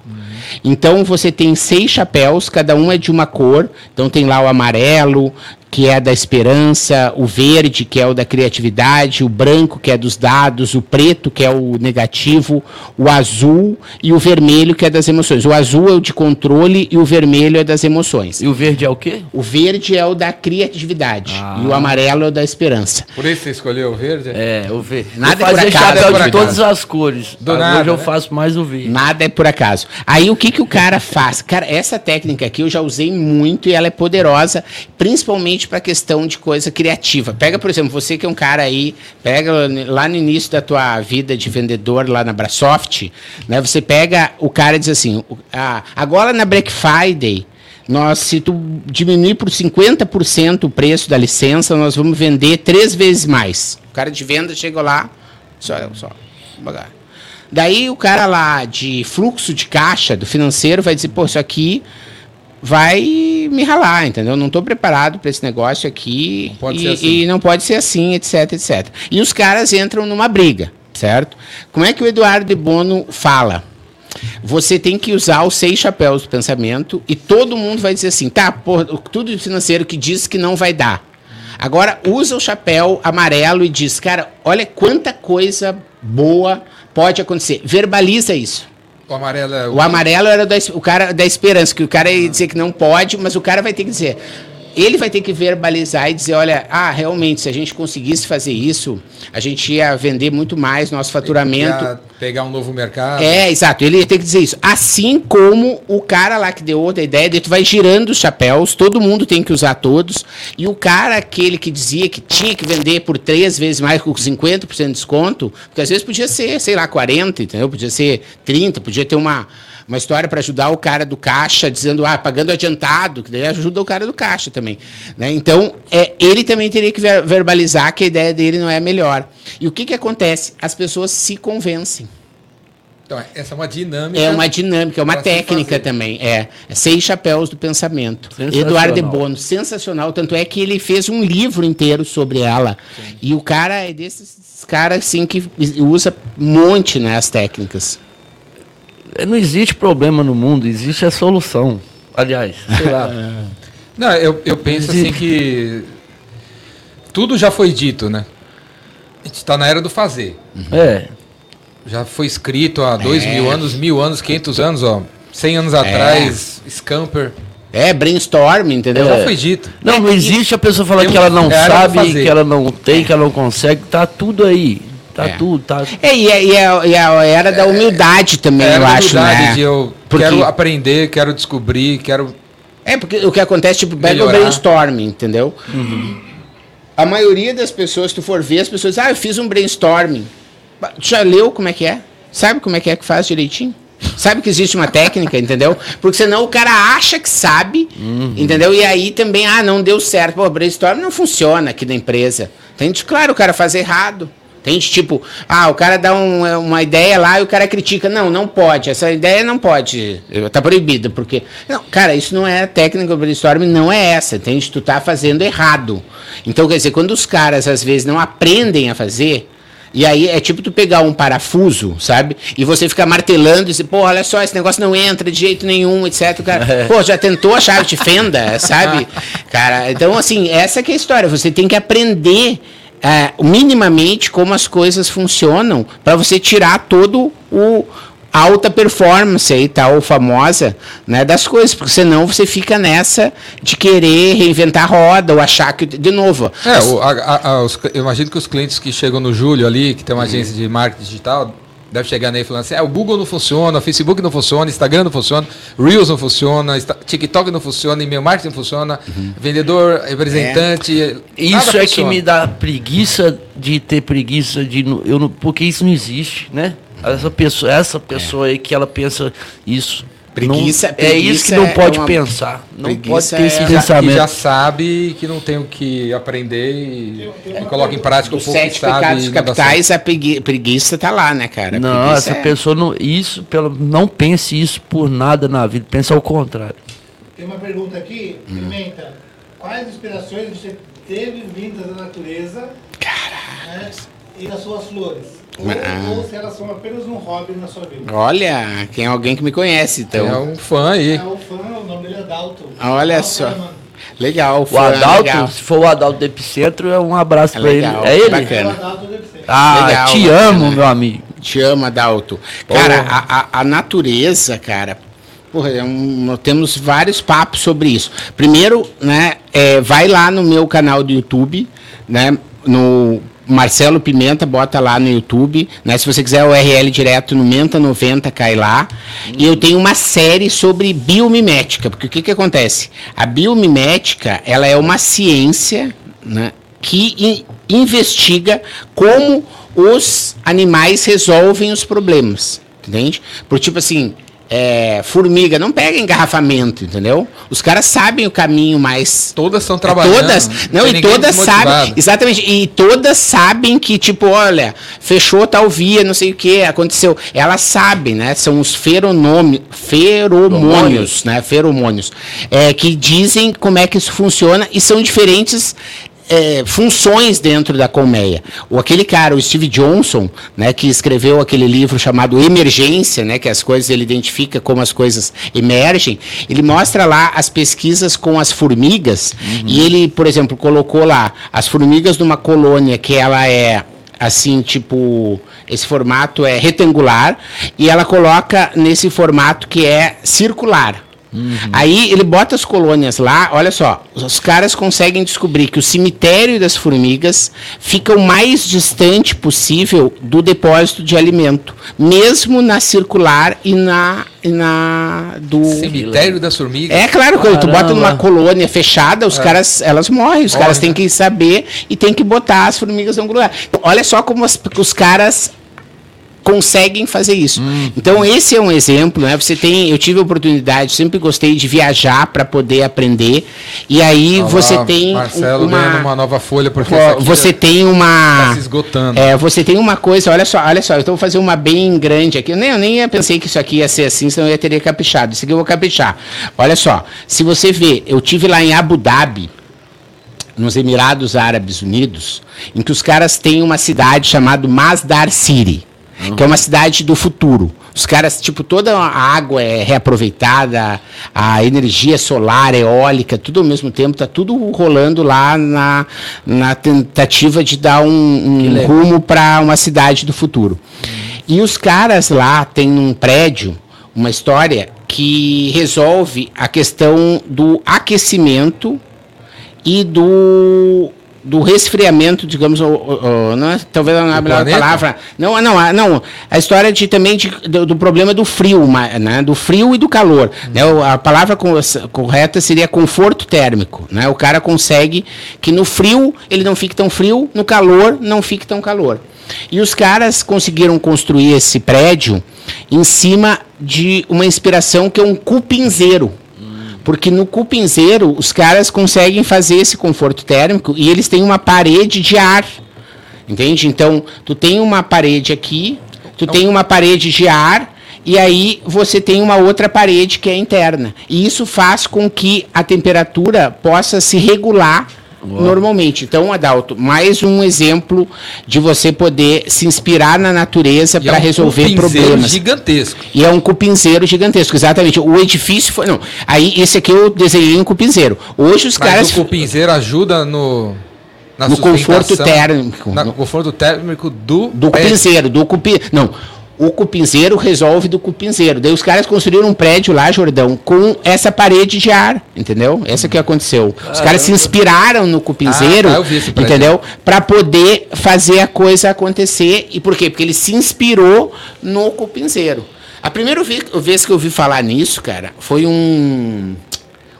Então você tem seis chapéus, cada um é de uma cor. Então tem lá o amarelo, que é da esperança, o verde, que é o da criatividade, o branco, que é dos dados, o preto, que é o negativo, o azul e o vermelho, que é das emoções. O azul é o de controle e o vermelho é das emoções. E o verde é o quê? O verde é o da criatividade ah. e o amarelo é o da esperança. Por isso você escolheu o verde? É, o verde. Nada eu é por acaso. chapéu de todas as cores. Do nada, Hoje eu né? faço mais o verde. Nada é por acaso. Aí o que, que o cara faz? Cara, essa técnica aqui eu já usei muito e ela é poderosa, principalmente para a questão de coisa criativa. Pega, por exemplo, você que é um cara aí, pega lá no início da tua vida de vendedor lá na Brasoft, né? Você pega o cara e diz assim, ah, agora na Black Friday, nós, se tu diminuir por 50% o preço da licença, nós vamos vender três vezes mais. O cara de venda chega lá, só, só, devagar. Daí o cara lá de fluxo de caixa do financeiro vai dizer, pô, isso aqui vai me ralar, entendeu? Não estou preparado para esse negócio aqui e, assim. e, não pode ser assim, etc, etc. E os caras entram numa briga, certo? Como é que o Eduardo de Bono fala? Você tem que usar os seis chapéus do pensamento e todo mundo vai dizer assim, tá, porra, tudo financeiro que diz que não vai dar. Agora usa o chapéu amarelo e diz, cara, olha quanta coisa boa pode acontecer. Verbaliza isso. O amarelo é o... o amarelo era da, o cara da esperança, que o cara ia dizer que não pode, mas o cara vai ter que dizer. Ele vai ter que verbalizar e dizer, olha, ah, realmente, se a gente conseguisse fazer isso, a gente ia vender muito mais nosso faturamento. Pegar um novo mercado. É, exato. Ele ia ter que dizer isso. Assim como o cara lá que deu outra ideia, daí tu vai girando os chapéus, todo mundo tem que usar todos, e o cara, aquele que dizia que tinha que vender por três vezes mais com 50% de desconto, porque às vezes podia ser, sei lá, 40, entendeu? Podia ser 30, podia ter uma uma história para ajudar o cara do caixa, dizendo, ah, pagando adiantado, que daí ajuda o cara do caixa também. Né? Então, é, ele também teria que ver, verbalizar que a ideia dele não é melhor. E o que, que acontece? As pessoas se convencem. Então, essa é uma dinâmica. É uma dinâmica, é uma técnica também. É, é Seis Chapéus do Pensamento. Eduardo de Bono, sensacional. Tanto é que ele fez um livro inteiro sobre ela. Sim. E o cara é desses caras assim, que usa um monte né, as técnicas. É, não existe problema no mundo, existe a solução. Aliás, sei lá. Não, eu, eu penso assim que tudo já foi dito, né? A gente está na era do fazer. Uhum. É. Já foi escrito há dois é. mil anos, mil anos, quinhentos anos, ó. Cem anos é. atrás, Scamper. É, brainstorm, entendeu? Já foi dito. Não, não existe a pessoa falar que ela não é sabe, que ela não tem, que ela não consegue, tá tudo aí. Tá é. tudo, tá. É, e, é, e, é, e é era da humildade também, eu acho, né? de eu porque... quero aprender, quero descobrir, quero... É, porque o que acontece, tipo, pega o brainstorming, entendeu? Uhum. A maioria das pessoas, se tu for ver, as pessoas ah, eu fiz um brainstorming. Tu já leu como é que é? Sabe como é que é que faz direitinho? Sabe que existe uma técnica, entendeu? Porque senão o cara acha que sabe, uhum. entendeu? E aí também, ah, não deu certo. Pô, brainstorming não funciona aqui na empresa. Entende? Claro, o cara faz errado. Tem tipo, ah, o cara dá um, uma ideia lá e o cara critica. Não, não pode. Essa ideia não pode. Tá proibida, porque. Não, cara, isso não é técnica brainstorming, não é essa. Entende? Tu tá fazendo errado. Então, quer dizer, quando os caras às vezes não aprendem a fazer. E aí é tipo tu pegar um parafuso, sabe? E você ficar martelando e dizer, pô, olha só, esse negócio não entra de jeito nenhum, etc. O cara, é. pô, já tentou a chave de fenda, sabe? Cara, então assim, essa que é a história. Você tem que aprender é, minimamente como as coisas funcionam para você tirar todo o alta performance aí tal famosa né das coisas porque senão você fica nessa de querer reinventar a roda ou achar que de novo é, o, a, a, os, eu imagino que os clientes que chegam no Júlio ali que tem uma agência de marketing digital deve chegar nele falando assim: é, o Google não funciona, o Facebook não funciona, Instagram não funciona, Reels não funciona, TikTok não funciona, e-mail marketing não funciona, uhum. vendedor, representante. É. Isso é que me dá preguiça de ter preguiça de. Eu porque isso não existe, né? Essa pessoa, essa pessoa é. aí que ela pensa isso. Preguiça, não, preguiça, é isso que não é pode uma, pensar. Não pode ter esse é, pensamento. Que já sabe que não tem o que aprender e, e coloca em prática o pouco sete que pecados capitais, a preguiça está lá, né, cara? não, essa é... pessoa não, isso, pelo, não pense isso por nada na vida, pensa ao contrário. Tem uma pergunta aqui, hum. Pimenta. Quais inspirações você teve vindas da natureza Caralho. Né, e das suas flores? Ou, ah. ou, se elas são apenas um hobby na sua vida. Olha, quem é alguém que me conhece, então. É um fã aí. É um fã, o nome dele é Dalton. Olha Dalton só. Legal, fã, o Adalto, legal. se for o Adalto do Epicentro, é um abraço é para ele. É ele? Bacana. Ah, legal, te bacana. amo, meu amigo. Te amo, Adalto. Cara, a, a, a, natureza, cara, porra, é um, nós temos vários papos sobre isso. Primeiro, né, é, vai lá no meu canal do YouTube, né, no Marcelo Pimenta, bota lá no YouTube, né? Se você quiser o URL direto no Menta 90, cai lá. E eu tenho uma série sobre biomimética, porque o que, que acontece? A biomimética, ela é uma ciência, né, que investiga como os animais resolvem os problemas, entende? Por tipo assim, é, formiga, não pega engarrafamento, entendeu? Os caras sabem o caminho mais. Todas estão trabalhando. Todas, não, e todas sabem. Exatamente. E todas sabem que, tipo, olha, fechou tal via, não sei o que, aconteceu. Elas sabem, né? São os feronômios, feromônios, né? Feromônios. É, que dizem como é que isso funciona e são diferentes é, funções dentro da colmeia. O aquele cara, o Steve Johnson, né, que escreveu aquele livro chamado Emergência, né, que as coisas ele identifica como as coisas emergem. Ele mostra lá as pesquisas com as formigas uhum. e ele, por exemplo, colocou lá as formigas numa colônia que ela é assim, tipo, esse formato é retangular e ela coloca nesse formato que é circular. Uhum. Aí ele bota as colônias lá, olha só, os caras conseguem descobrir que o cemitério das formigas fica o mais distante possível do depósito de alimento, mesmo na circular e na e na do cemitério das formigas. É claro, quando tu bota numa colônia fechada, os é. caras elas morrem, os Morre, caras têm né? que saber e tem que botar as formigas no lugar. Olha só como as, os caras conseguem fazer isso. Hum. Então esse é um exemplo, né? Você tem, eu tive a oportunidade, sempre gostei de viajar para poder aprender. E aí Olá, você tem Marcelo uma, uma nova folha porque você tem uma tá se esgotando. É, você tem uma coisa, olha só, olha só, eu vou fazer uma bem grande aqui. Eu nem, eu nem pensei que isso aqui ia ser assim, senão eu ia ter caprichado. Isso aqui eu vou caprichar. Olha só, se você vê, eu tive lá em Abu Dhabi, nos Emirados Árabes Unidos, em que os caras têm uma cidade chamada Masdar City uhum. que é uma cidade do futuro. Os caras, tipo, toda a água é reaproveitada, a energia solar, eólica, tudo ao mesmo tempo, tá tudo rolando lá na, na tentativa de dar um, um rumo para uma cidade do futuro. E os caras lá têm um prédio, uma história que resolve a questão do aquecimento e do do resfriamento, digamos, ou, ou, não é, talvez não é a melhor palavra. Não, não, não. A história de, também de, do, do, problema do frio, né? do frio e do calor. Né? A palavra correta seria conforto térmico. Né? O cara consegue que no frio ele não fique tão frio, no calor não fique tão calor. E os caras conseguiram construir esse prédio em cima de uma inspiração que é um cupinzeiro. Porque no cupinzeiro os caras conseguem fazer esse conforto térmico e eles têm uma parede de ar. Entende? Então, tu tem uma parede aqui, tu tem uma parede de ar e aí você tem uma outra parede que é interna. E isso faz com que a temperatura possa se regular Normalmente. Então, Adalto, mais um exemplo de você poder se inspirar na natureza para é um resolver problemas. gigantesco. E é um cupinzeiro gigantesco, exatamente. O edifício foi. Não, aí esse aqui eu desenhei um cupinzeiro. Hoje os Mas caras. O cupinzeiro ajuda no. no conforto térmico. No conforto térmico do. Do cupinzeiro, do cupi. Não o cupinzeiro resolve do cupinzeiro. Daí os caras construíram um prédio lá, Jordão, com essa parede de ar, entendeu? Essa que aconteceu. Os caras se inspiraram no cupinzeiro, ah, tá, entendeu? Para poder fazer a coisa acontecer. E por quê? Porque ele se inspirou no cupinzeiro. A primeira vez que eu ouvi falar nisso, cara, foi um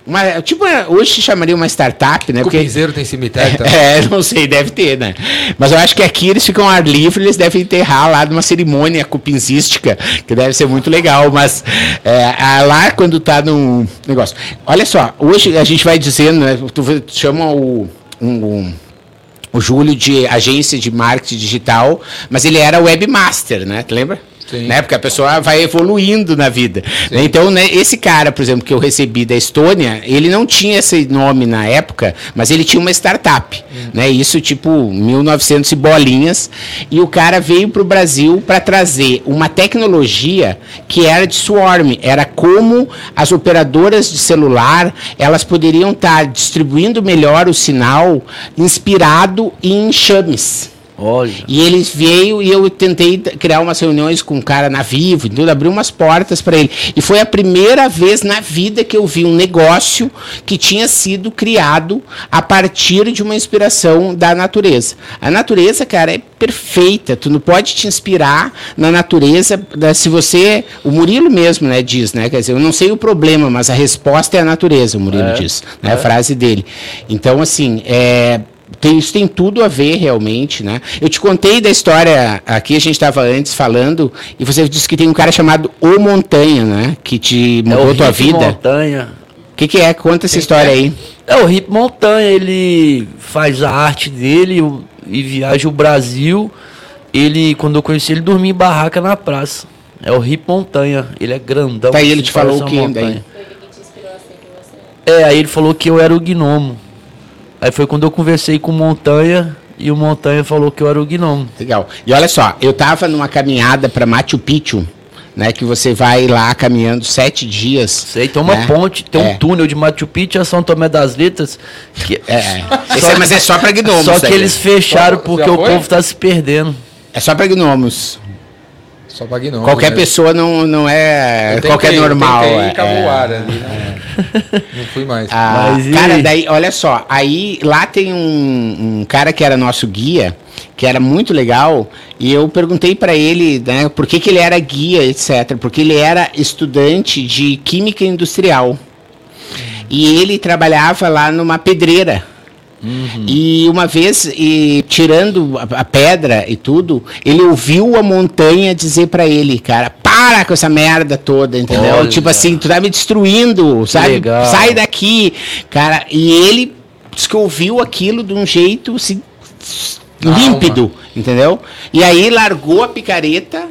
uma, tipo, hoje se chamaria uma startup, né? Cupinzeiro tem cemitério também. É, não sei, deve ter, né? Mas eu acho que aqui eles ficam ao ar livre, eles devem enterrar lá numa cerimônia cupinzística, que deve ser muito legal. Mas é, lá quando tá num negócio. Olha só, hoje a gente vai dizendo, né? Tu chama o. Um, um, o Júlio de agência de marketing digital, mas ele era webmaster, né? Tu lembra? Sim. Né? Porque a pessoa vai evoluindo na vida. Né? Então, né, esse cara, por exemplo, que eu recebi da Estônia, ele não tinha esse nome na época, mas ele tinha uma startup. Hum. Né? Isso, tipo, 1900 e bolinhas. E o cara veio para o Brasil para trazer uma tecnologia que era de swarm. Era como as operadoras de celular elas poderiam estar tá distribuindo melhor o sinal inspirado em enxames. Olha. E ele veio e eu tentei criar umas reuniões com um cara na Vivo, tudo, abrir umas portas para ele. E foi a primeira vez na vida que eu vi um negócio que tinha sido criado a partir de uma inspiração da natureza. A natureza, cara, é perfeita. Tu não pode te inspirar na natureza. Se você. O Murilo mesmo né, diz, né? Quer dizer, eu não sei o problema, mas a resposta é a natureza, o Murilo é, diz. Né, é. A frase dele. Então, assim, é, tem, isso tem tudo a ver realmente, né? Eu te contei da história aqui, a gente estava antes falando, e você disse que tem um cara chamado O Montanha, né? Que te mudou é tua vida. Montanha. O que, que, é? Conta essa história é? aí. É o Hip Montanha, ele faz a arte dele e viaja o Brasil. Ele, quando eu conheci ele, dormia em barraca na praça. É o Hip Montanha, ele é grandão. Tá aí ele te falou o que daí? É, aí ele falou que eu era o gnomo. Aí foi quando eu conversei com o Montanha e o Montanha falou que eu era o gnomo. Legal. E olha só, eu tava numa caminhada para Machu Picchu, né? Que você vai lá caminhando sete dias. Sei, tem uma né? ponte, tem é. um túnel de Machu Picchu a São Tomé das Letras. Que... É, é. Só, mas é só para gnomos. Só que eles fecharam porque o povo tá se perdendo. É só para gnomos. Só Qualquer né? pessoa não, não é tentei, qualquer normal. Eu tentei é, é, ali, né? Não fui mais. Ah, Mas, cara, daí, olha só, aí lá tem um, um, cara que era nosso guia, que era muito legal, e eu perguntei para ele, né, por que, que ele era guia, etc. Porque ele era estudante de química industrial. E ele trabalhava lá numa pedreira. Uhum. E uma vez, e, tirando a, a, pedra e tudo, ele ouviu a montanha dizer para ele, cara, para com essa merda toda, entendeu? Olha. Tipo assim, tu tá me destruindo, sabe? Legal. Sai daqui, cara. E ele disse que ouviu aquilo de um jeito assim, límpido, entendeu? E aí largou a picareta,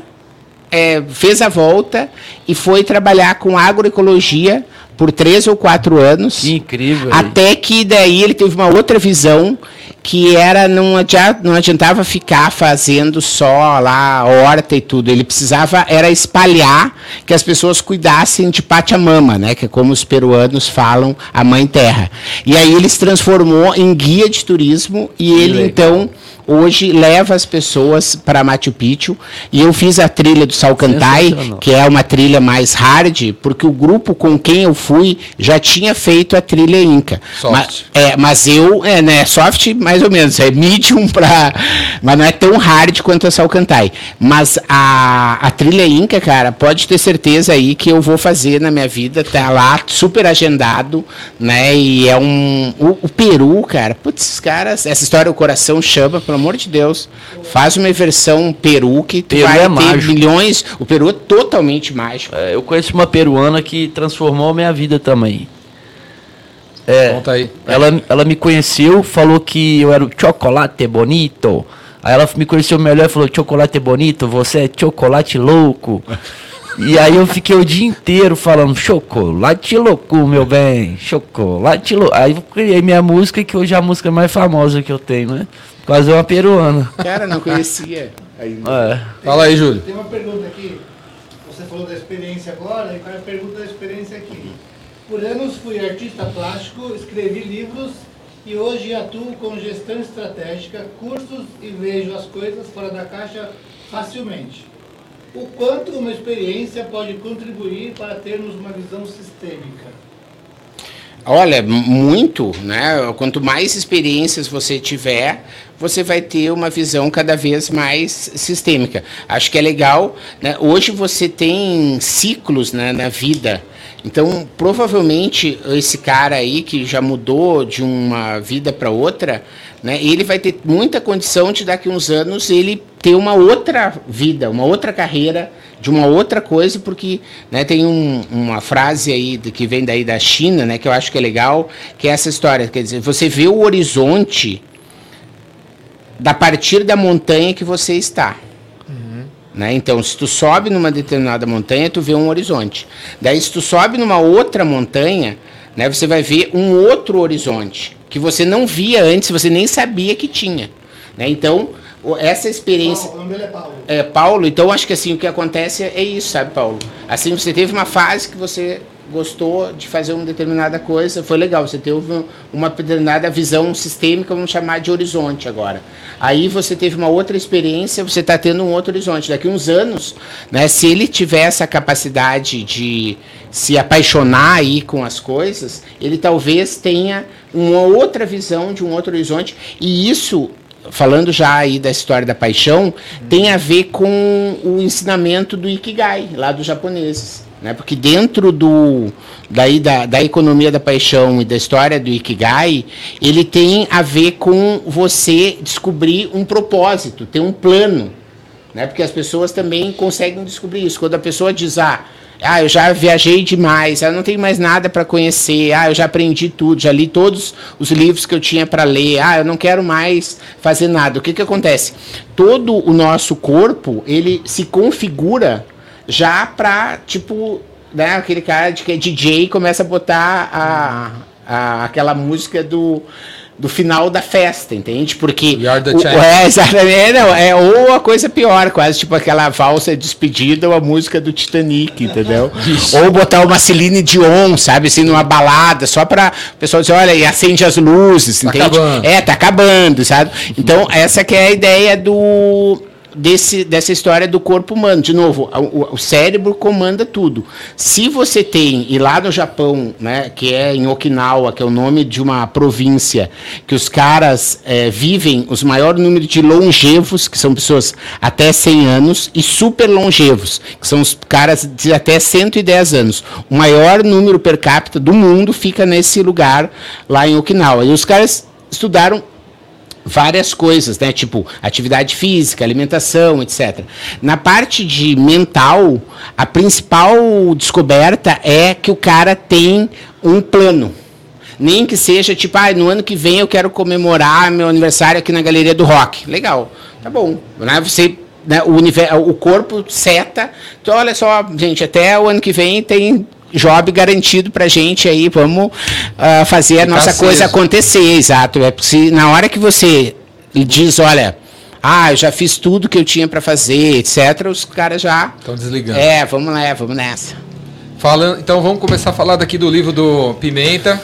é, fez a volta e foi trabalhar com agroecologia por três ou quatro anos. Que incrível. Até que daí ele teve uma outra visão que era não adiantava, não adiantava ficar fazendo só lá horta e tudo. Ele precisava era espalhar que as pessoas cuidassem de Pachamama, né, que é como os peruanos falam a mãe terra. E aí ele se transformou em guia de turismo e ele legal. então hoje leva as pessoas para Machu Picchu e eu fiz a trilha do Salcantay, que é uma trilha mais hard, porque o grupo com quem eu fui já tinha feito a trilha Inca. Soft. Mas, é, mas eu, é, né, soft mais ou menos, é medium para, mas não é tão hard quanto a Salcantay. Mas a, a trilha Inca, cara, pode ter certeza aí que eu vou fazer na minha vida, tá lá super agendado, né? E é um o, o Peru, cara, putz, caras, essa história o coração chama pelo amor de Deus, faz uma versão peru que Peru vai é ter mágico. milhões. O Peru é totalmente mágico. É, eu conheço uma peruana que transformou a minha vida também. É, Conta aí. Ela, ela me conheceu, falou que eu era o chocolate bonito. Aí ela me conheceu melhor e falou: chocolate bonito, você é chocolate louco. E aí eu fiquei o dia inteiro falando chocolate louco, meu bem, chocolate louco. Aí eu criei minha música, que hoje é a música mais famosa que eu tenho, né? Quase uma peruana. Cara, não conhecia. É. Fala aí, Júlio. Tem uma pergunta aqui. Você falou da experiência agora, e o cara pergunta da experiência aqui. Por anos fui artista plástico, escrevi livros e hoje atuo com gestão estratégica, cursos e vejo as coisas fora da caixa facilmente. O quanto uma experiência pode contribuir para termos uma visão sistêmica? Olha, muito, né? Quanto mais experiências você tiver, você vai ter uma visão cada vez mais sistêmica. Acho que é legal. Né? Hoje você tem ciclos né, na vida. Então, provavelmente, esse cara aí que já mudou de uma vida para outra, né, ele vai ter muita condição de daqui a uns anos ele ter uma outra vida, uma outra carreira de uma outra coisa, porque né, tem um, uma frase aí que vem daí da China, né, que eu acho que é legal, que é essa história, quer dizer, você vê o horizonte da partir da montanha que você está. Uhum. Né? Então, se tu sobe numa determinada montanha, tu vê um horizonte. Daí, se tu sobe numa outra montanha, né, você vai ver um outro horizonte que você não via antes, você nem sabia que tinha. Né? Então, essa experiência. Paulo, o nome dele é Paulo. É, Paulo, então acho que assim, o que acontece é isso, sabe, Paulo? Assim, você teve uma fase que você gostou de fazer uma determinada coisa, foi legal, você teve uma determinada visão sistêmica, vamos chamar de horizonte agora. Aí você teve uma outra experiência, você está tendo um outro horizonte. Daqui uns anos, né, se ele tiver essa capacidade de se apaixonar aí com as coisas, ele talvez tenha uma outra visão de um outro horizonte, e isso falando já aí da história da paixão, tem a ver com o ensinamento do Ikigai, lá dos japoneses. Né? Porque dentro do, daí da, da economia da paixão e da história do Ikigai, ele tem a ver com você descobrir um propósito, ter um plano. Né? Porque as pessoas também conseguem descobrir isso. Quando a pessoa diz, ah, ah, eu já viajei demais, eu não tenho mais nada para conhecer. Ah, eu já aprendi tudo, já li todos os livros que eu tinha para ler. Ah, eu não quero mais fazer nada. O que que acontece? Todo o nosso corpo, ele se configura já para tipo, né, aquele cara de que é DJ começa a botar a, a aquela música do do final da festa, entende? Porque o, é, exatamente, não, é ou a coisa pior, quase tipo aquela valsa despedida ou a música do Titanic, entendeu? Isso. Ou botar uma Celine Dion, sabe, assim, numa balada, só para o pessoal dizer, olha, e acende as luzes, tá entende? Acabando. É, tá acabando, sabe? Então, essa que é a ideia do desse, dessa história do corpo humano. De novo, o, o, cérebro comanda tudo. Se você tem, e lá no Japão, né, que é em Okinawa, que é o nome de uma província, que os caras é, vivem os maior número de longevos, que são pessoas até 100 anos, e super longevos, que são os caras de até 110 anos. O maior número per capita do mundo fica nesse lugar lá em Okinawa. E os caras estudaram várias coisas, né? Tipo atividade física, alimentação, etc. Na parte de mental, a principal descoberta é que o cara tem um plano. Nem que seja tipo, ah, no ano que vem eu quero comemorar meu aniversário aqui na Galeria do Rock. Legal, tá bom. Né? Você né, o, universo, o corpo seta. Então, olha só, gente, até o ano que vem tem job garantido para gente aí, vamos uh, fazer a nossa aceso. coisa acontecer, exato. É se na hora que você diz, olha, ah, eu já fiz tudo que eu tinha para fazer, etc., os caras já estão desligando. É, vamos lá, vamos nessa. Falando, então vamos começar a falar daqui do livro do Pimenta.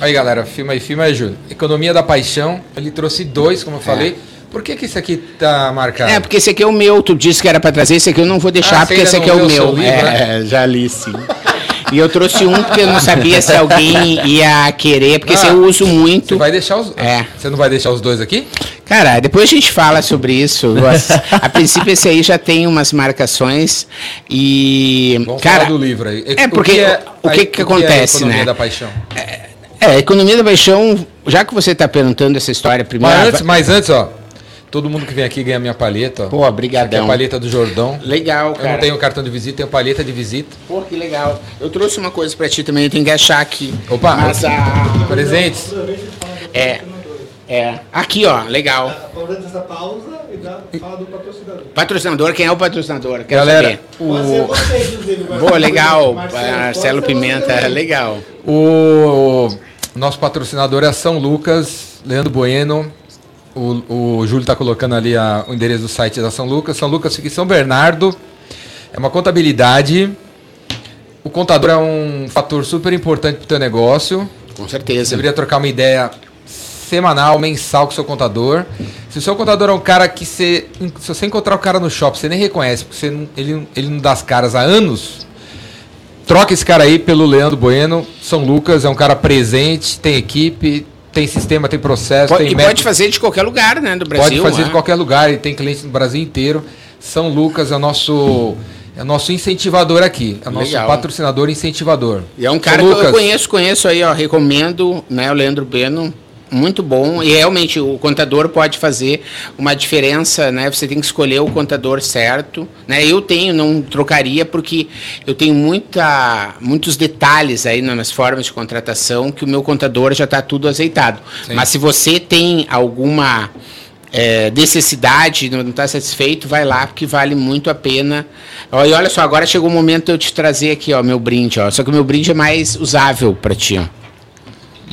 Aí, galera, filma aí, filma aí, Júlio. Economia da Paixão. Ele trouxe dois, como eu é. falei. Por que, que esse aqui tá marcado? É, porque esse aqui é o meu. Tu disse que era para trazer, esse aqui eu não vou deixar, ah, porque esse aqui é o meu. Livro, é, né? já li sim. E eu trouxe um porque eu não sabia se alguém ia querer, porque ah, eu uso muito. Você vai deixar os. É. Você não vai deixar os dois aqui? Cara, depois a gente fala sobre isso. A princípio esse aí já tem umas marcações e. Vamos cara, do livro aí. É porque o que, é, o que, que acontece, é a economia né? da paixão. É, é, a economia da paixão. Já que você está perguntando essa história primeiro. Mas antes, mas antes, ó. Todo mundo que vem aqui ganha minha palheta. Pô, obrigadão. Aqui é a paleta do Jordão. Legal, cara. Eu não tenho cartão de visita, tenho paleta de visita. Pô, que legal. Eu trouxe uma coisa para ti também, eu tenho que achar aqui. Opa, Mas, a... presentes. É. É. Aqui, ó, legal. Aproveita essa pausa e fala do patrocinador. Patrocinador, quem é o patrocinador? Quero Galera, saber. O... Pô, legal. Marcelo, Marcelo Pimenta, legal. O nosso patrocinador é São Lucas, Leandro Bueno, o, o Júlio está colocando ali a, o endereço do site da São Lucas. São Lucas fica em São Bernardo. É uma contabilidade. O contador é um fator super importante para o teu negócio. Com certeza. Você deveria trocar uma ideia semanal, mensal com o seu contador. Se o seu contador é um cara que você. Se você encontrar o cara no shopping, você nem reconhece, porque você ele, ele não dá as caras há anos. Troca esse cara aí pelo Leandro Bueno. São Lucas é um cara presente, tem equipe, tem sistema, tem processo, pode, tem E método. pode fazer de qualquer lugar, né, do Brasil. Pode fazer de qualquer lugar, e tem clientes no Brasil inteiro. São Lucas é o nosso é o nosso incentivador aqui, é o nosso Legal. patrocinador incentivador. E é um cara que eu conheço, conheço aí, ó, recomendo, né, o Leandro Beno, muito bom e realmente o contador pode fazer uma diferença, né? Você tem que escolher o contador certo, né? Eu tenho, não trocaria porque eu tenho muita, muitos detalhes aí nas formas de contratação que o meu contador já está tudo azeitado. Sim. Mas se você tem alguma é, necessidade, não está satisfeito, vai lá porque vale muito a pena. Ó, e olha só, agora chegou o momento de eu te trazer aqui, ó, meu brinde, ó. Só que o meu brinde é mais usável para ti, ó.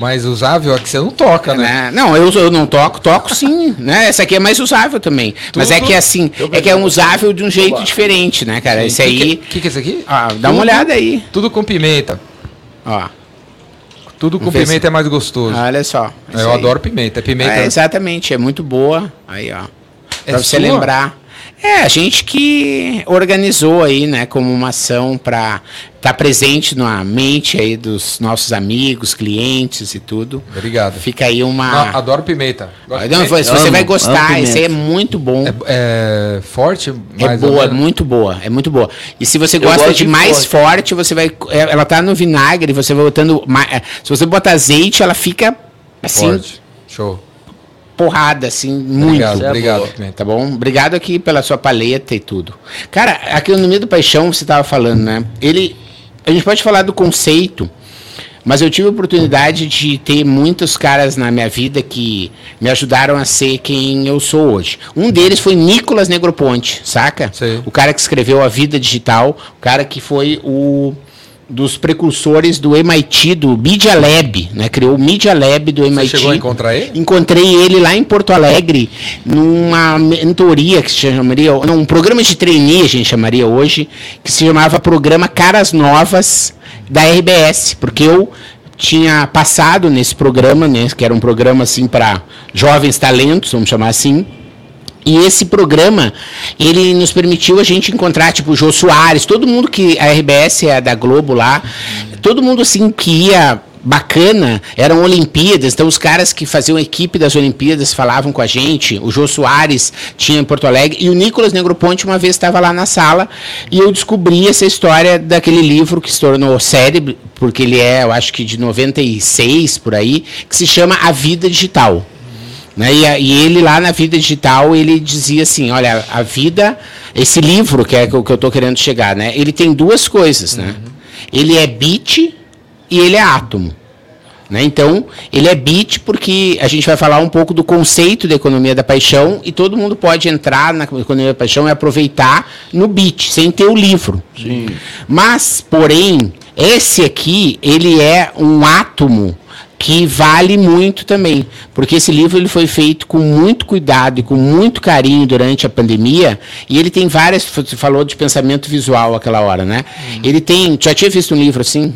Mais usável é que você não toca, né? né? Não, eu, eu não toco, toco sim, né? Essa aqui é mais usável também. Tudo, Mas é que assim, é que é um usável de um jeito Oba. diferente, né, cara? Sim. Esse aí. O que, que, que é isso aqui? Ah, dá tudo, uma olhada aí. Tudo com pimenta. Ó. Tudo com pimenta se... é mais gostoso. Olha só. Eu aí. adoro pimenta. É pimenta. É, exatamente, é muito boa. Aí, ó. É pra você sua? lembrar. É, a gente que organizou aí, né, como uma ação para estar tá presente na mente aí dos nossos amigos, clientes e tudo. Obrigado. Fica aí uma. Não, adoro pimenta. Gosto Não, pimenta. Você amo, vai gostar, isso aí é muito bom. É, é forte, É boa, muito boa, é muito boa. E se você gosta de, de, mais forte. forte. você vai. É, ela tá no vinagre, você vai botando. É, se você botar azeite, ela fica assim. Forte. Show porrada, assim, muito. Obrigado, obrigado. Tá bom? Obrigado aqui pela sua paleta e tudo. Cara, aqui no meio do paixão você tava falando, né? Ele. A gente pode falar do conceito, mas eu tive a oportunidade de ter muitos caras na minha vida que me ajudaram a ser quem eu sou hoje. Um deles foi Nicolas Negroponte, saca? Sim. O cara que escreveu A Vida Digital, o cara que foi o dos precursores do MIT, do Media Lab, né? Criou o Media Lab do MIT. Você chegou a encontrar ele? Encontrei ele lá em Porto Alegre, numa mentoria que se chamaria, não, um programa de trainee a gente chamaria hoje, que se chamava Programa Caras Novas da RBS, porque eu tinha passado nesse programa, né, que era um programa assim para jovens talentos, vamos chamar assim, E esse programa, ele nos permitiu a gente encontrar, tipo, o Jô Soares, todo mundo que a RBS é da Globo lá, todo mundo assim que ia bacana eram Olimpíadas, então os caras que faziam equipe das Olimpíadas falavam com a gente, o Jô Soares tinha em Porto Alegre, e o Nicolas Negroponte uma vez estava lá na sala e eu descobri essa história daquele livro que se tornou série, porque ele é, eu acho que de 96 por aí, que se chama A Vida Digital. Né? E, e, ele lá na vida digital ele dizia assim, olha, a vida, esse livro que é o que eu estou querendo chegar, né? Ele tem duas coisas, né? Uhum. Ele é bit e ele é átomo. Né? Então, ele é bit porque a gente vai falar um pouco do conceito da economia da paixão e todo mundo pode entrar na economia da paixão e aproveitar no bit, sem ter o livro. Sim. Mas, porém, esse aqui, ele é um átomo que vale muito também, porque esse livro ele foi feito com muito cuidado e com muito carinho durante a pandemia, e ele tem várias, você falou de pensamento visual aquela hora, né? Uhum. Ele tem, já tinha visto um livro assim?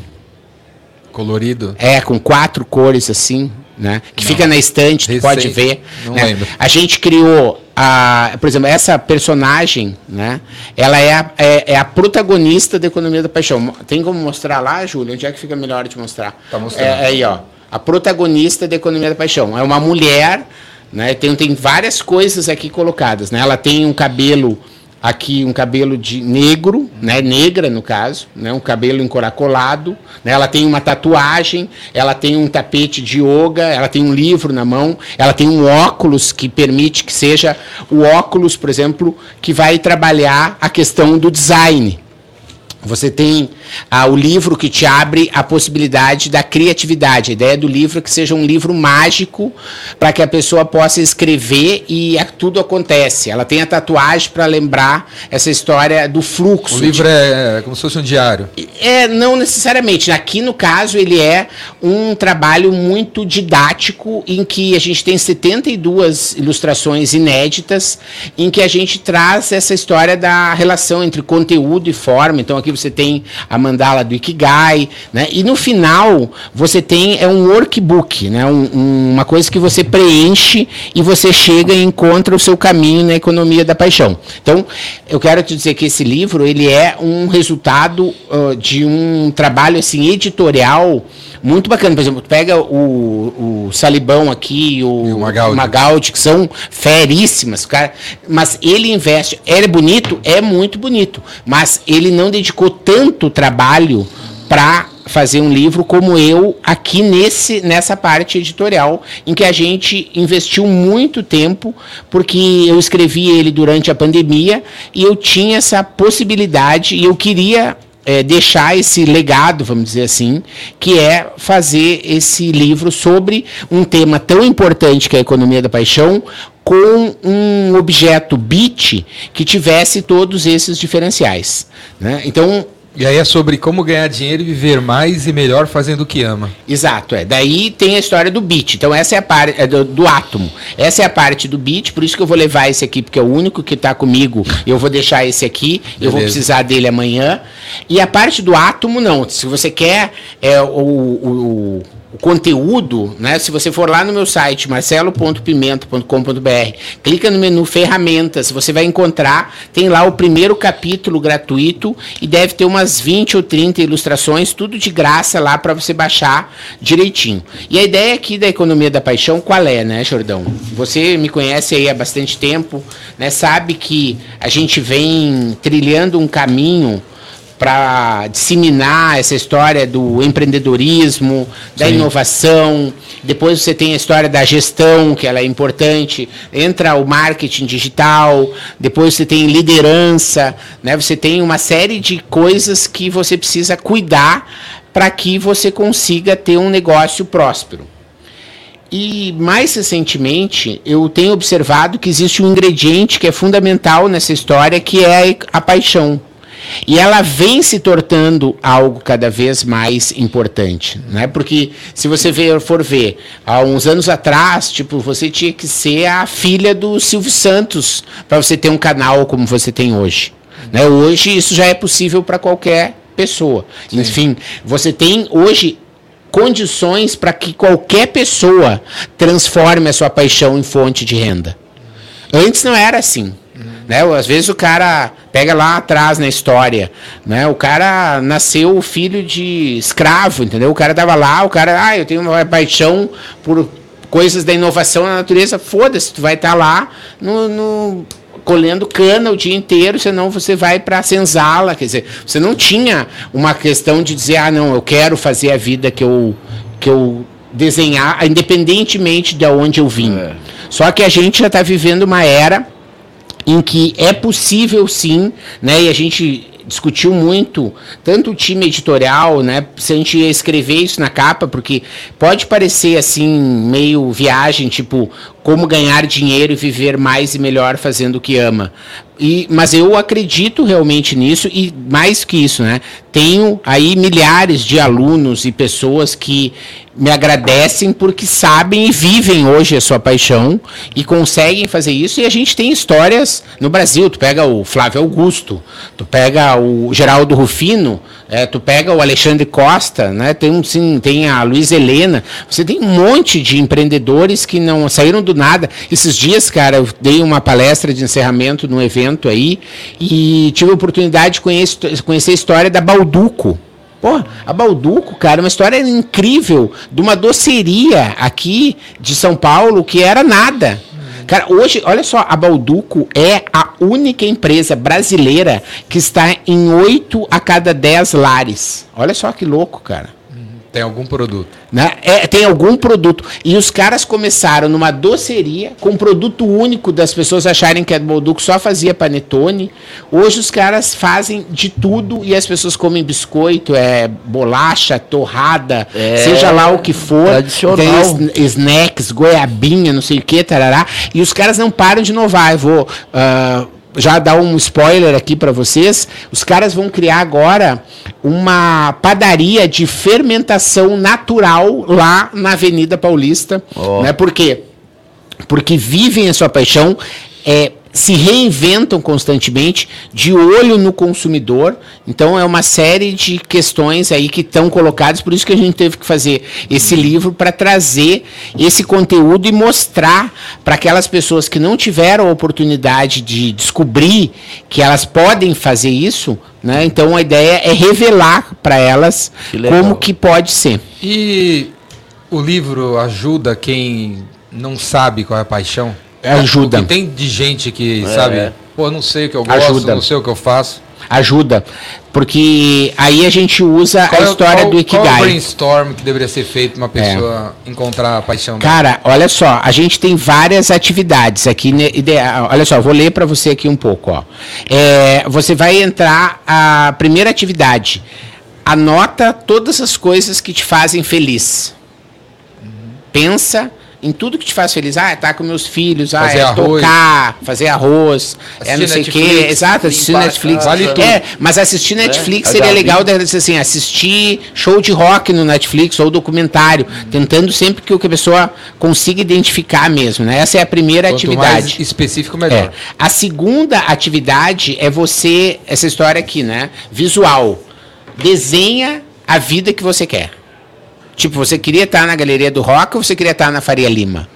Colorido? É, com quatro cores assim, né? Que não. fica na estante, tu pode ver. Não né? lembro. A gente criou a, por exemplo, essa personagem, né? Ela é a, é, é, a protagonista da economia da paixão. Tem como mostrar lá, Júlio? Onde é que fica melhor de mostrar? Tá mostrando. É aí, ó. A protagonista da economia da paixão. É uma mulher, né? Tem, tem várias coisas aqui colocadas, né? Ela tem um cabelo aqui um cabelo de negro, né, negra no caso, né, um cabelo encaracolado, né, ela tem uma tatuagem, ela tem um tapete de yoga, ela tem um livro na mão, ela tem um óculos que permite que seja o óculos, por exemplo, que vai trabalhar a questão do design, você tem ah, o livro que te abre a possibilidade da criatividade. A ideia do livro é que seja um livro mágico para que a pessoa possa escrever e a, tudo acontece. Ela tem a tatuagem para lembrar essa história do fluxo. O livro de... é como se fosse um diário. É, não necessariamente. Aqui, no caso, ele é um trabalho muito didático em que a gente tem 72 ilustrações inéditas em que a gente traz essa história da relação entre conteúdo e forma. Então, aqui você tem a mandala do Ikigai, né? E no final você tem é um workbook, né? Um, um, uma coisa que você preenche e você chega e encontra o seu caminho na economia da paixão. Então, eu quero te dizer que esse livro ele é um resultado uh, de um trabalho assim editorial muito bacana. Por exemplo, pega o, o Salibão aqui, o, o Magaldi. Magaldi, que são feríssimas, cara. Mas ele investe. Ele é bonito? É muito bonito. Mas ele não dedicou tanto trabalho para fazer um livro como eu aqui nesse nessa parte editorial em que a gente investiu muito tempo porque eu escrevi ele durante a pandemia e eu tinha essa possibilidade e eu queria é, deixar esse legado, vamos dizer assim, que é fazer esse livro sobre um tema tão importante que é a economia da paixão, com um objeto bit que tivesse todos esses diferenciais. Né? Então, e aí é sobre como ganhar dinheiro e viver mais e melhor fazendo o que ama. Exato, é. Daí tem a história do bit. Então essa é a parte é do, do, átomo. Essa é a parte do bit, por isso que eu vou levar esse aqui, porque é o único que está comigo. Eu vou deixar esse aqui, Beleza. eu vou precisar dele amanhã. E a parte do átomo, não. Se você quer é, o, o o conteúdo, né? Se você for lá no meu site, marcelo.pimenta.com.br, clica no menu ferramentas, você vai encontrar, tem lá o primeiro capítulo gratuito e deve ter umas 20 ou 30 ilustrações, tudo de graça lá para você baixar direitinho. E a ideia aqui da economia da paixão, qual é, né, Jordão? Você me conhece aí há bastante tempo, né? Sabe que a gente vem trilhando um caminho para disseminar essa história do empreendedorismo, da Sim. inovação. Depois você tem a história da gestão, que ela é importante. Entra o marketing digital. Depois você tem liderança. Né? Você tem uma série de coisas que você precisa cuidar para que você consiga ter um negócio próspero. E mais recentemente, eu tenho observado que existe um ingrediente que é fundamental nessa história, que é a paixão. E ela vem se tornando algo cada vez mais importante, né? Porque se você ver, for ver, há uns anos atrás, tipo, você tinha que ser a filha do Silvio Santos para você ter um canal como você tem hoje. Né? Hoje isso já é possível para qualquer pessoa. Sim. Enfim, você tem hoje condições para que qualquer pessoa transforme a sua paixão em fonte de renda. Antes não era assim. Né? Às vezes o cara pega lá atrás na história, né? O cara nasceu filho de escravo, entendeu? O cara tava lá, o cara, ah, eu tenho uma paixão por coisas da inovação na natureza, foda-se, tu vai estar tá lá no, no colhendo cana o dia inteiro, senão você vai para a senzala. Quer dizer, você não tinha uma questão de dizer, ah, não, eu quero fazer a vida que eu, que eu desenhar, independentemente de onde eu vim. É. Só que a gente já está vivendo uma era em que é possível sim, né? E a gente discutiu muito, tanto o time editorial, né? Se a gente ia escrever isso na capa, porque pode parecer assim, meio viagem, tipo, como ganhar dinheiro e viver mais e melhor fazendo o que ama. E, mas eu acredito realmente nisso e mais que isso, né? Tenho aí milhares de alunos e pessoas que me agradecem porque sabem e vivem hoje a sua paixão e conseguem fazer isso. E a gente tem histórias no Brasil. Tu pega o Flávio Augusto, tu pega o Geraldo Rufino, é, tu pega o Alexandre Costa, né? Tem um sim, tem a Luiz Helena. Você tem um monte de empreendedores que não saíram do nada. Esses dias, cara, eu dei uma palestra de encerramento num evento aí e tive a oportunidade de conhecer, conhecer a história da Balduco. Pô, a Balduco, cara, uma história incrível de uma doceria aqui de São Paulo que era nada. Cara, hoje, olha só, a Balduco é a única empresa brasileira que está em 8 a cada 10 lares. Olha só que louco, cara. Tem algum produto. Né? É, tem algum produto. E os caras começaram numa doceria com um produto único das pessoas acharem que a Bolduco só fazia panetone. Hoje os caras fazem de tudo e as pessoas comem biscoito, é bolacha, torrada, é, seja lá o que for. Tem snacks, goiabinha, não sei o que, tarará. E os caras não param de inovar. Eu vou. Uh, já dar um spoiler aqui para vocês, os caras vão criar agora uma padaria de fermentação natural lá na Avenida Paulista, oh. né? Por quê? Porque vivem a sua paixão, é se reinventam constantemente, de olho no consumidor. Então é uma série de questões aí que estão colocadas, por isso que a gente teve que fazer esse livro para trazer esse conteúdo e mostrar para aquelas pessoas que não tiveram a oportunidade de descobrir que elas podem fazer isso, né? Então a ideia é revelar para elas que como que pode ser. E o livro ajuda quem não sabe qual é a paixão? Ajuda. Porque tem de gente que, é. sabe, pô, não sei o que eu gosto, Ajuda. não sei o que eu faço. Ajuda. Porque aí a gente usa qual a é história qual, do Ikigai. Qual é o brainstorm que deveria ser feito uma pessoa é. encontrar a paixão dela? Cara, olha só, a gente tem várias atividades aqui. Né, olha só, vou ler para você aqui um pouco. Ó. É, você vai entrar a primeira atividade. Anota todas as coisas que te fazem feliz. Uhum. Pensa em tudo que te faz feliz. Ah, é tá com meus filhos, ah, fazer é arroz. tocar, fazer arroz, assistir é não sei o quê. Exato, assistir Netflix. Vale tudo. É, mas assistir é, Netflix é, seria legal assim, assistir show de rock no Netflix ou documentário, hum. tentando sempre que a pessoa consiga identificar mesmo, né? Essa é a primeira Quanto atividade. Mais específico melhor. É. A segunda atividade é você essa história aqui, né? Visual. Desenha a vida que você quer. Tipo, você queria estar na Galeria do Rock ou você queria estar na Faria Lima?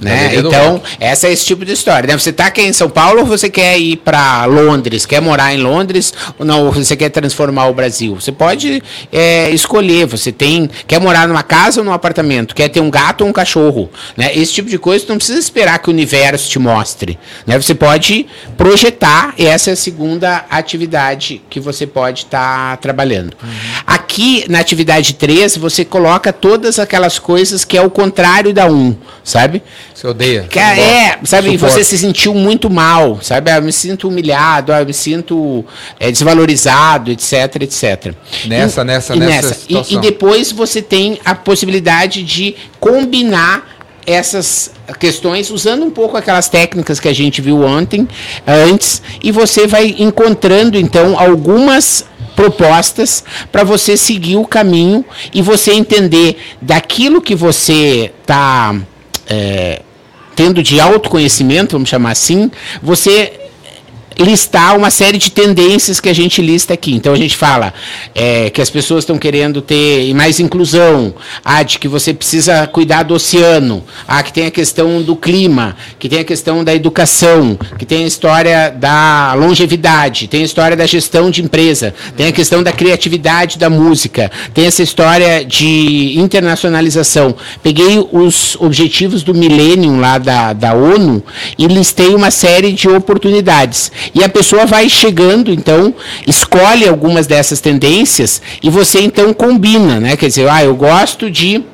Né? Então, essa é esse tipo de história. Né? Você está aqui em São Paulo ou você quer ir para Londres? Quer morar em Londres ou não? Você quer transformar o Brasil? Você pode é, escolher. Você tem quer morar numa casa ou num apartamento? Quer ter um gato ou um cachorro? Né? Esse tipo de coisa não precisa esperar que o universo te mostre. Né? Você pode projetar. E essa é a segunda atividade que você pode estar tá trabalhando. Uhum. Aqui na atividade 3, você coloca todas aquelas coisas que é o contrário da 1, sabe? Você odeia. Que é, sabe, Suporte. você se sentiu muito mal, sabe? Ah, eu me sinto humilhado, ah, eu me sinto é, desvalorizado, etc, etc. Nessa, e, nessa, e nessa. E, e depois você tem a possibilidade de combinar essas questões usando um pouco aquelas técnicas que a gente viu ontem, antes, e você vai encontrando então algumas propostas para você seguir o caminho e você entender daquilo que você está é, tendo de autoconhecimento, vamos chamar assim, você listar uma série de tendências que a gente lista aqui. Então a gente fala é, que as pessoas estão querendo ter mais inclusão, ah, de que você precisa cuidar do oceano, ah, que tem a questão do clima, que tem a questão da educação, que tem a história da longevidade, tem a história da gestão de empresa, tem a questão da criatividade da música, tem essa história de internacionalização. Peguei os objetivos do milênio lá da, da ONU e listei uma série de oportunidades. E a pessoa vai chegando, então, escolhe algumas dessas tendências e você então combina, né? Quer dizer, ah, eu gosto de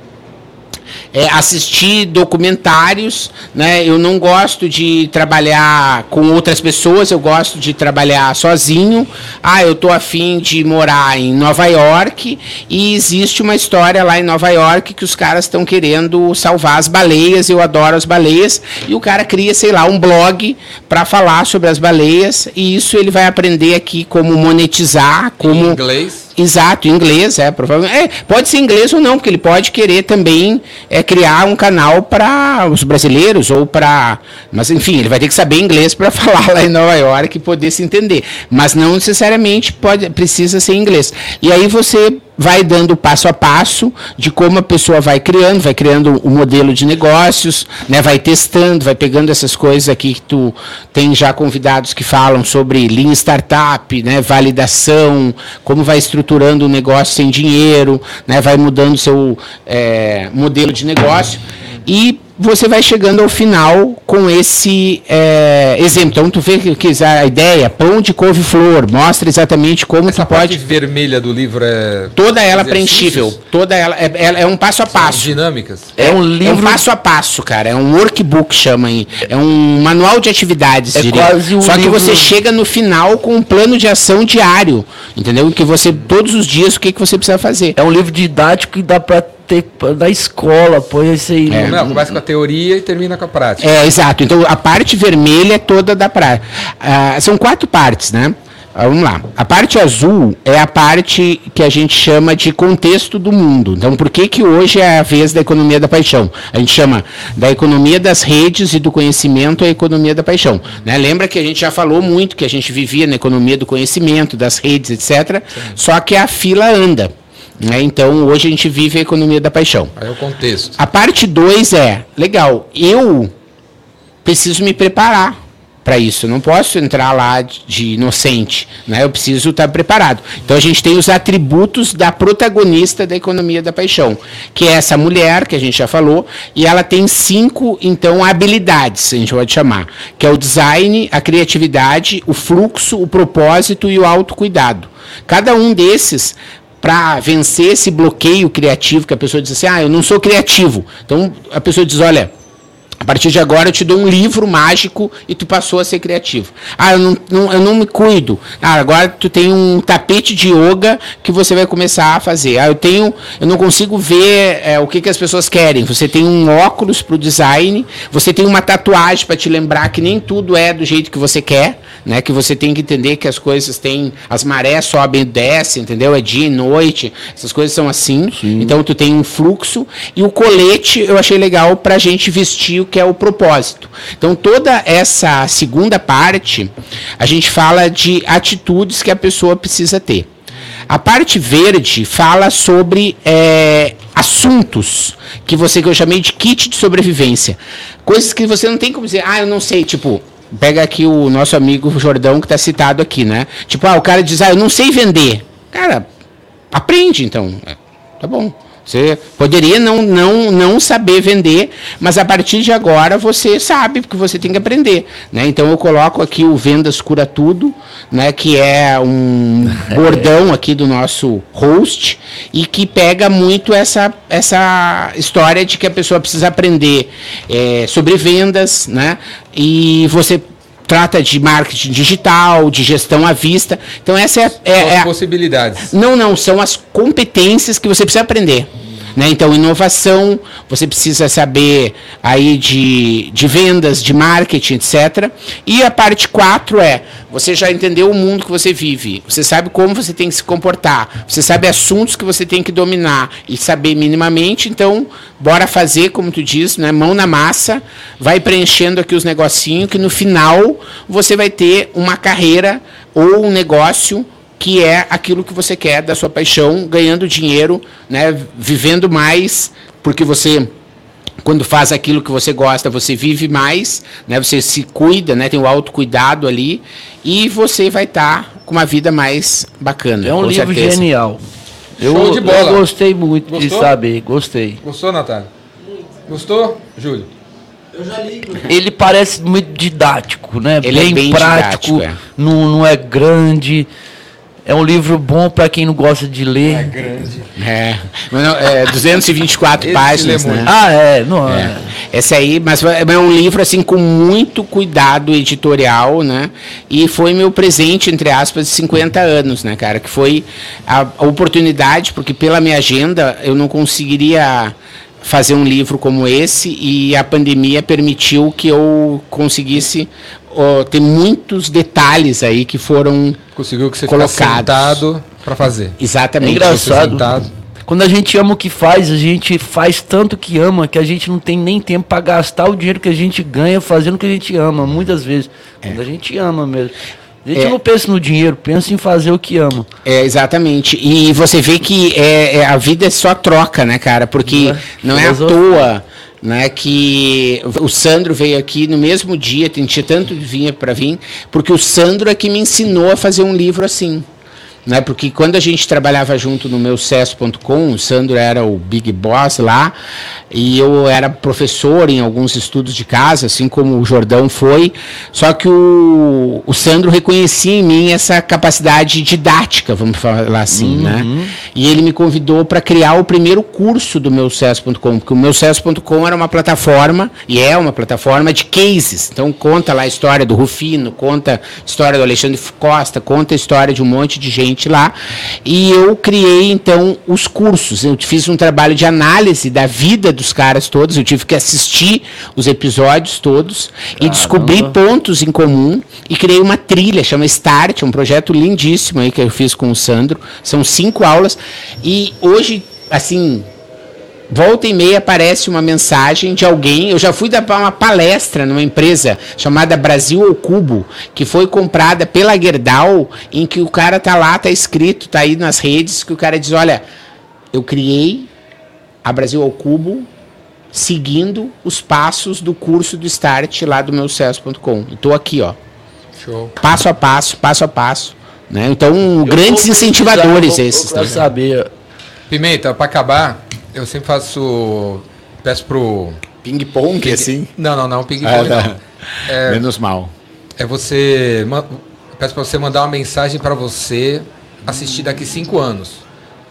é, assistir documentários, né? Eu não gosto de trabalhar com outras pessoas, eu gosto de trabalhar sozinho. Ah, eu tô afim de morar em Nova York e existe uma história lá em Nova York que os caras estão querendo salvar as baleias. Eu adoro as baleias e o cara cria, sei lá, um blog para falar sobre as baleias e isso ele vai aprender aqui como monetizar, como em inglês Exato, inglês, é, provavelmente. É, pode ser inglês ou não, porque ele pode querer também é, criar um canal para os brasileiros ou para. Mas, enfim, ele vai ter que saber inglês para falar lá em Nova York e poder se entender. Mas não necessariamente pode, precisa ser inglês. E aí você vai dando passo a passo de como a pessoa vai criando, vai criando o um modelo de negócios, né, vai testando, vai pegando essas coisas aqui que tu tem já convidados que falam sobre Lean Startup, né, validação, como vai estruturando o negócio sem dinheiro, né, vai mudando seu é, modelo de negócio. E você vai chegando ao final com esse é, exemplo. Então, tu vê que, que a ideia, pão de couve-flor, mostra exatamente como Essa tu pode... vermelha do livro é... Toda ela preenchível, toda ela, é, é, é um passo a passo. São dinâmicas. É, um livro... É um passo a passo, cara, é um workbook, chama aí. É um manual de atividades, é diria. Quase um Só livro... que você chega no final com um plano de ação diário, entendeu? Que você, todos os dias, o que, que você precisa fazer. É um livro didático que dá para ter da escola, põe esse aí. É. Não, começa com a teoria e termina com a prática. É, exato. Então a parte vermelha é toda da prática. Ah, são quatro partes, né? Ah, vamos lá. A parte azul é a parte que a gente chama de contexto do mundo. Então, por que, que hoje é a vez da economia da paixão? A gente chama da economia das redes e do conhecimento a economia da paixão. Né? Lembra que a gente já falou muito que a gente vivia na economia do conhecimento, das redes, etc. Sim. Só que a fila anda. Né? Então, hoje a gente vive a economia da paixão. Aí é o contexto. A parte 2 é, legal, eu preciso me preparar para isso. Eu não posso entrar lá de inocente, né? Eu preciso estar preparado. Então a gente tem os atributos da protagonista da economia da paixão, que é essa mulher que a gente já falou, e ela tem cinco então habilidades, a gente pode chamar, que é o design, a criatividade, o fluxo, o propósito e o autocuidado. Cada um desses para vencer esse bloqueio criativo que a pessoa diz assim: "Ah, eu não sou criativo". Então a pessoa diz: "Olha, a partir de agora eu te dou um livro mágico e tu passou a ser criativo. Ah, eu não, não, eu não me cuido. Ah, agora tu tem um tapete de yoga que você vai começar a fazer. Ah, eu tenho, eu não consigo ver é, o que, que as pessoas querem. Você tem um óculos para o design, você tem uma tatuagem para te lembrar que nem tudo é do jeito que você quer, né? Que você tem que entender que as coisas têm, as marés sobem e descem, entendeu? É dia e noite, essas coisas são assim. Sim. Então tu tem um fluxo e o colete eu achei legal para a gente vestir o que é o propósito. Então, toda essa segunda parte, a gente fala de atitudes que a pessoa precisa ter. A parte verde fala sobre é, assuntos que você que eu chamei de kit de sobrevivência. Coisas que você não tem como dizer, ah, eu não sei, tipo, pega aqui o nosso amigo Jordão que está citado aqui, né? Tipo, ah, o cara diz, ah, eu não sei vender. Cara, aprende então. Tá bom. Você poderia não, não, não saber vender, mas a partir de agora você sabe, porque você tem que aprender. Né? Então eu coloco aqui o Vendas Cura Tudo, né? que é um bordão aqui do nosso host, e que pega muito essa, essa história de que a pessoa precisa aprender é, sobre vendas, né? e você trata de marketing digital, de gestão à vista. Então essa é, é, são as é possibilidades. Não, não, são as competências que você precisa aprender. Né? Então, inovação, você precisa saber aí de, de vendas, de marketing, etc. E a parte 4 é, você já entendeu o mundo que você vive, você sabe como você tem que se comportar, você sabe assuntos que você tem que dominar e saber minimamente, então, bora fazer, como tu diz, né? mão na massa, vai preenchendo aqui os negocinhos, que no final você vai ter uma carreira ou um negócio que é aquilo que você quer da sua paixão, ganhando dinheiro, né, vivendo mais, porque você quando faz aquilo que você gosta, você vive mais, né? Você se cuida, né? Tem o autocuidado ali e você vai estar tá com uma vida mais bacana. É um livro certeza. genial. Eu, Show de bola. eu gostei muito Gostou? de saber, gostei. Gostou, Natália? Gostou, Júlio? Eu já li. Ele parece muito didático, né? Ele bem, é bem prático, didático, é. Não, não é grande. É um livro bom para quem não gosta de ler. É grande. É, não, é 224 páginas, né? Ah, é, não é. é. Esse aí, mas é um livro assim com muito cuidado editorial, né? E foi meu presente entre aspas de 50 anos, né, cara, que foi a, a oportunidade, porque pela minha agenda eu não conseguiria fazer um livro como esse e a pandemia permitiu que eu conseguisse oh, ter muitos detalhes aí que foram conseguiu que você colocados para fazer exatamente é engraçado quando a gente ama o que faz a gente faz tanto que ama que a gente não tem nem tempo para gastar o dinheiro que a gente ganha fazendo o que a gente ama muitas vezes é. quando a gente ama mesmo a gente é. não pensa no dinheiro, pensa em fazer o que ama. É, exatamente. E você vê que é, é a vida é só troca, né, cara? Porque não é, não é à toa né, que o Sandro veio aqui no mesmo dia, tinha tanto vinha para vir, porque o Sandro é que me ensinou a fazer um livro assim. Né, porque quando a gente trabalhava junto no meu sucesso.com, o Sandro era o big boss lá, e eu era professor em alguns estudos de casa, assim como o Jordão foi. Só que o, o Sandro reconhecia em mim essa capacidade didática, vamos falar assim, uhum. né? E ele me convidou para criar o primeiro curso do meu sucesso.com, porque o meu sucesso.com era uma plataforma e é uma plataforma de cases. Então conta lá a história do Rufino, conta a história do Alexandre Costa, conta a história de um monte de gente lá. E eu criei então os cursos. Eu fiz um trabalho de análise da vida do dos caras todos, eu tive que assistir os episódios todos Caramba. e descobri pontos em comum e criei uma trilha, chama Start, um projeto lindíssimo aí que eu fiz com o Sandro. São cinco aulas e hoje, assim, volta e meia aparece uma mensagem de alguém. Eu já fui dar uma palestra numa empresa chamada Brasil ao Cubo, que foi comprada pela Gerdau, em que o cara tá lá, tá escrito, tá aí nas redes, que o cara diz: olha, eu criei a Brasil ao Cubo seguindo os passos do curso do Start lá do meu sucesso.com. Estou aqui, ó. Show. Passo a passo, passo a passo. Né? Então, eu grandes incentivadores esses. Para saber. Pimenta, para acabar, eu sempre faço. Peço pro. Ping-pong, ping... assim? Não, não, não, ping-pong ah, não. É, Menos mal. É você. Peço para você mandar uma mensagem para você assistir daqui cinco anos.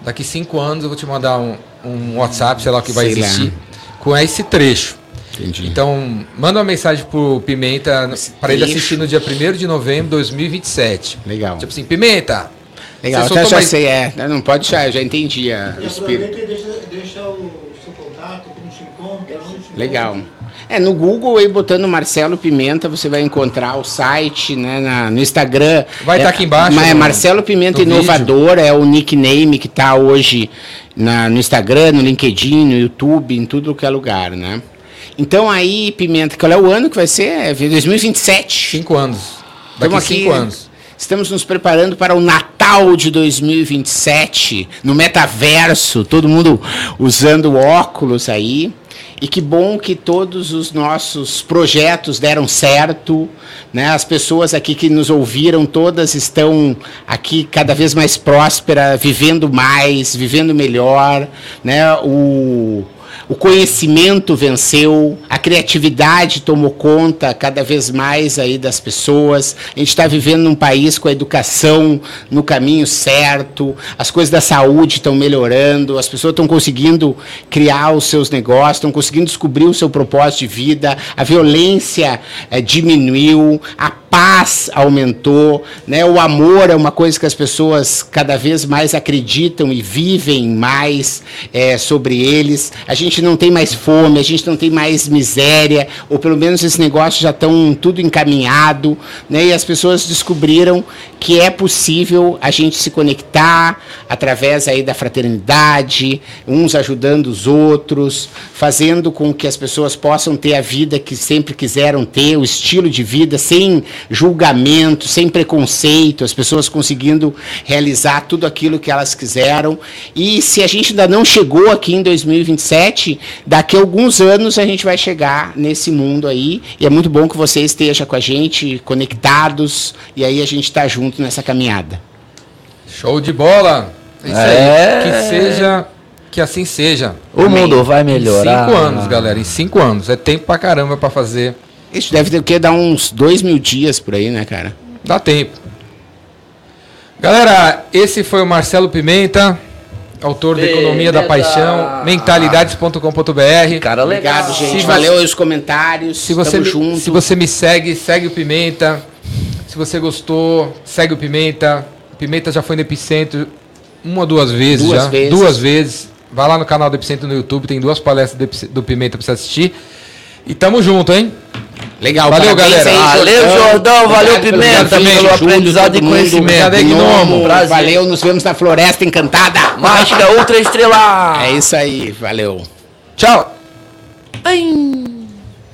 Daqui cinco anos eu vou te mandar um, um WhatsApp, sei lá o que vai sei existir, lá. com esse trecho. Entendi. Então, manda uma mensagem pro Pimenta para ele assistir no dia 1 de novembro de 2027. Legal. Tipo assim, Pimenta. Legal, até já mais... sei, é. Não pode deixar, eu já entendi a, o espírito. Deixa, deixa o seu contato, como te encontra, Legal. É, no Google aí botando Marcelo Pimenta, você vai encontrar o site, né, na, no Instagram. Vai estar é, tá aqui embaixo. Mas é Marcelo Pimenta Inovador, vídeo. é o nickname que está hoje na, no Instagram, no LinkedIn, no YouTube, em tudo que é lugar, né? Então aí, Pimenta, qual é o ano que vai ser? É 2027. Cinco anos. Daqui Estamos cinco aqui, anos. Estamos nos preparando para o Natal de 2027, no metaverso, todo mundo usando óculos aí. E que bom que todos os nossos projetos deram certo. Né? As pessoas aqui que nos ouviram, todas estão aqui cada vez mais prósperas, vivendo mais, vivendo melhor. Né? O, o conhecimento venceu, a criatividade tomou conta cada vez mais aí das pessoas. A gente está vivendo num país com a educação no caminho certo, as coisas da saúde estão melhorando, as pessoas estão conseguindo criar os seus negócios, estão conseguindo descobrir o seu propósito de vida, a violência é, diminuiu, a paz aumentou, né? O amor é uma coisa que as pessoas cada vez mais acreditam e vivem mais é, sobre eles. A gente não tem mais fome, a gente não tem mais miséria, ou pelo menos esses negócios já estão tudo encaminhado, né? E as pessoas descobriram que é possível a gente se conectar através aí da fraternidade, uns ajudando os outros, fazendo com que as pessoas possam ter a vida que sempre quiseram ter, o estilo de vida sem julgamento, sem preconceito, as pessoas conseguindo realizar tudo aquilo que elas quiseram. E se a gente ainda não chegou aqui em 2027, daqui a alguns anos a gente vai chegar nesse mundo aí. E é muito bom que você esteja com a gente, conectados, e aí a gente está junto nessa caminhada. Show de bola! Isso é. aí, que seja que assim seja. O Amém. mundo vai melhorar. Em cinco anos, galera. Em cinco anos. É tempo pra caramba pra fazer isso deve ter o quê? Dar uns dois mil dias por aí, né, cara? Dá tempo. Galera, esse foi o Marcelo Pimenta, autor da Economia da Paixão, mentalidades.com.br. Cara, legal. Obrigado, gente. Se Valeu os comentários. Se você, me, junto. se você me segue, segue o Pimenta. Se você gostou, segue o Pimenta. O Pimenta já foi no Epicentro uma ou duas vezes duas já. Vezes. Duas vezes. Vai lá no canal do Epicentro no YouTube, tem duas palestras do Pimenta para você assistir. E tamo junto, hein? Legal, valeu, galera. Aí, valeu, Jordão, valeu, Pimenta, também pelo aprendizado e conhecimento. Gnomo, valeu, nos vemos na Floresta Encantada. Mágica Ultra Estrela. É isso aí, valeu. Tchau. Ai.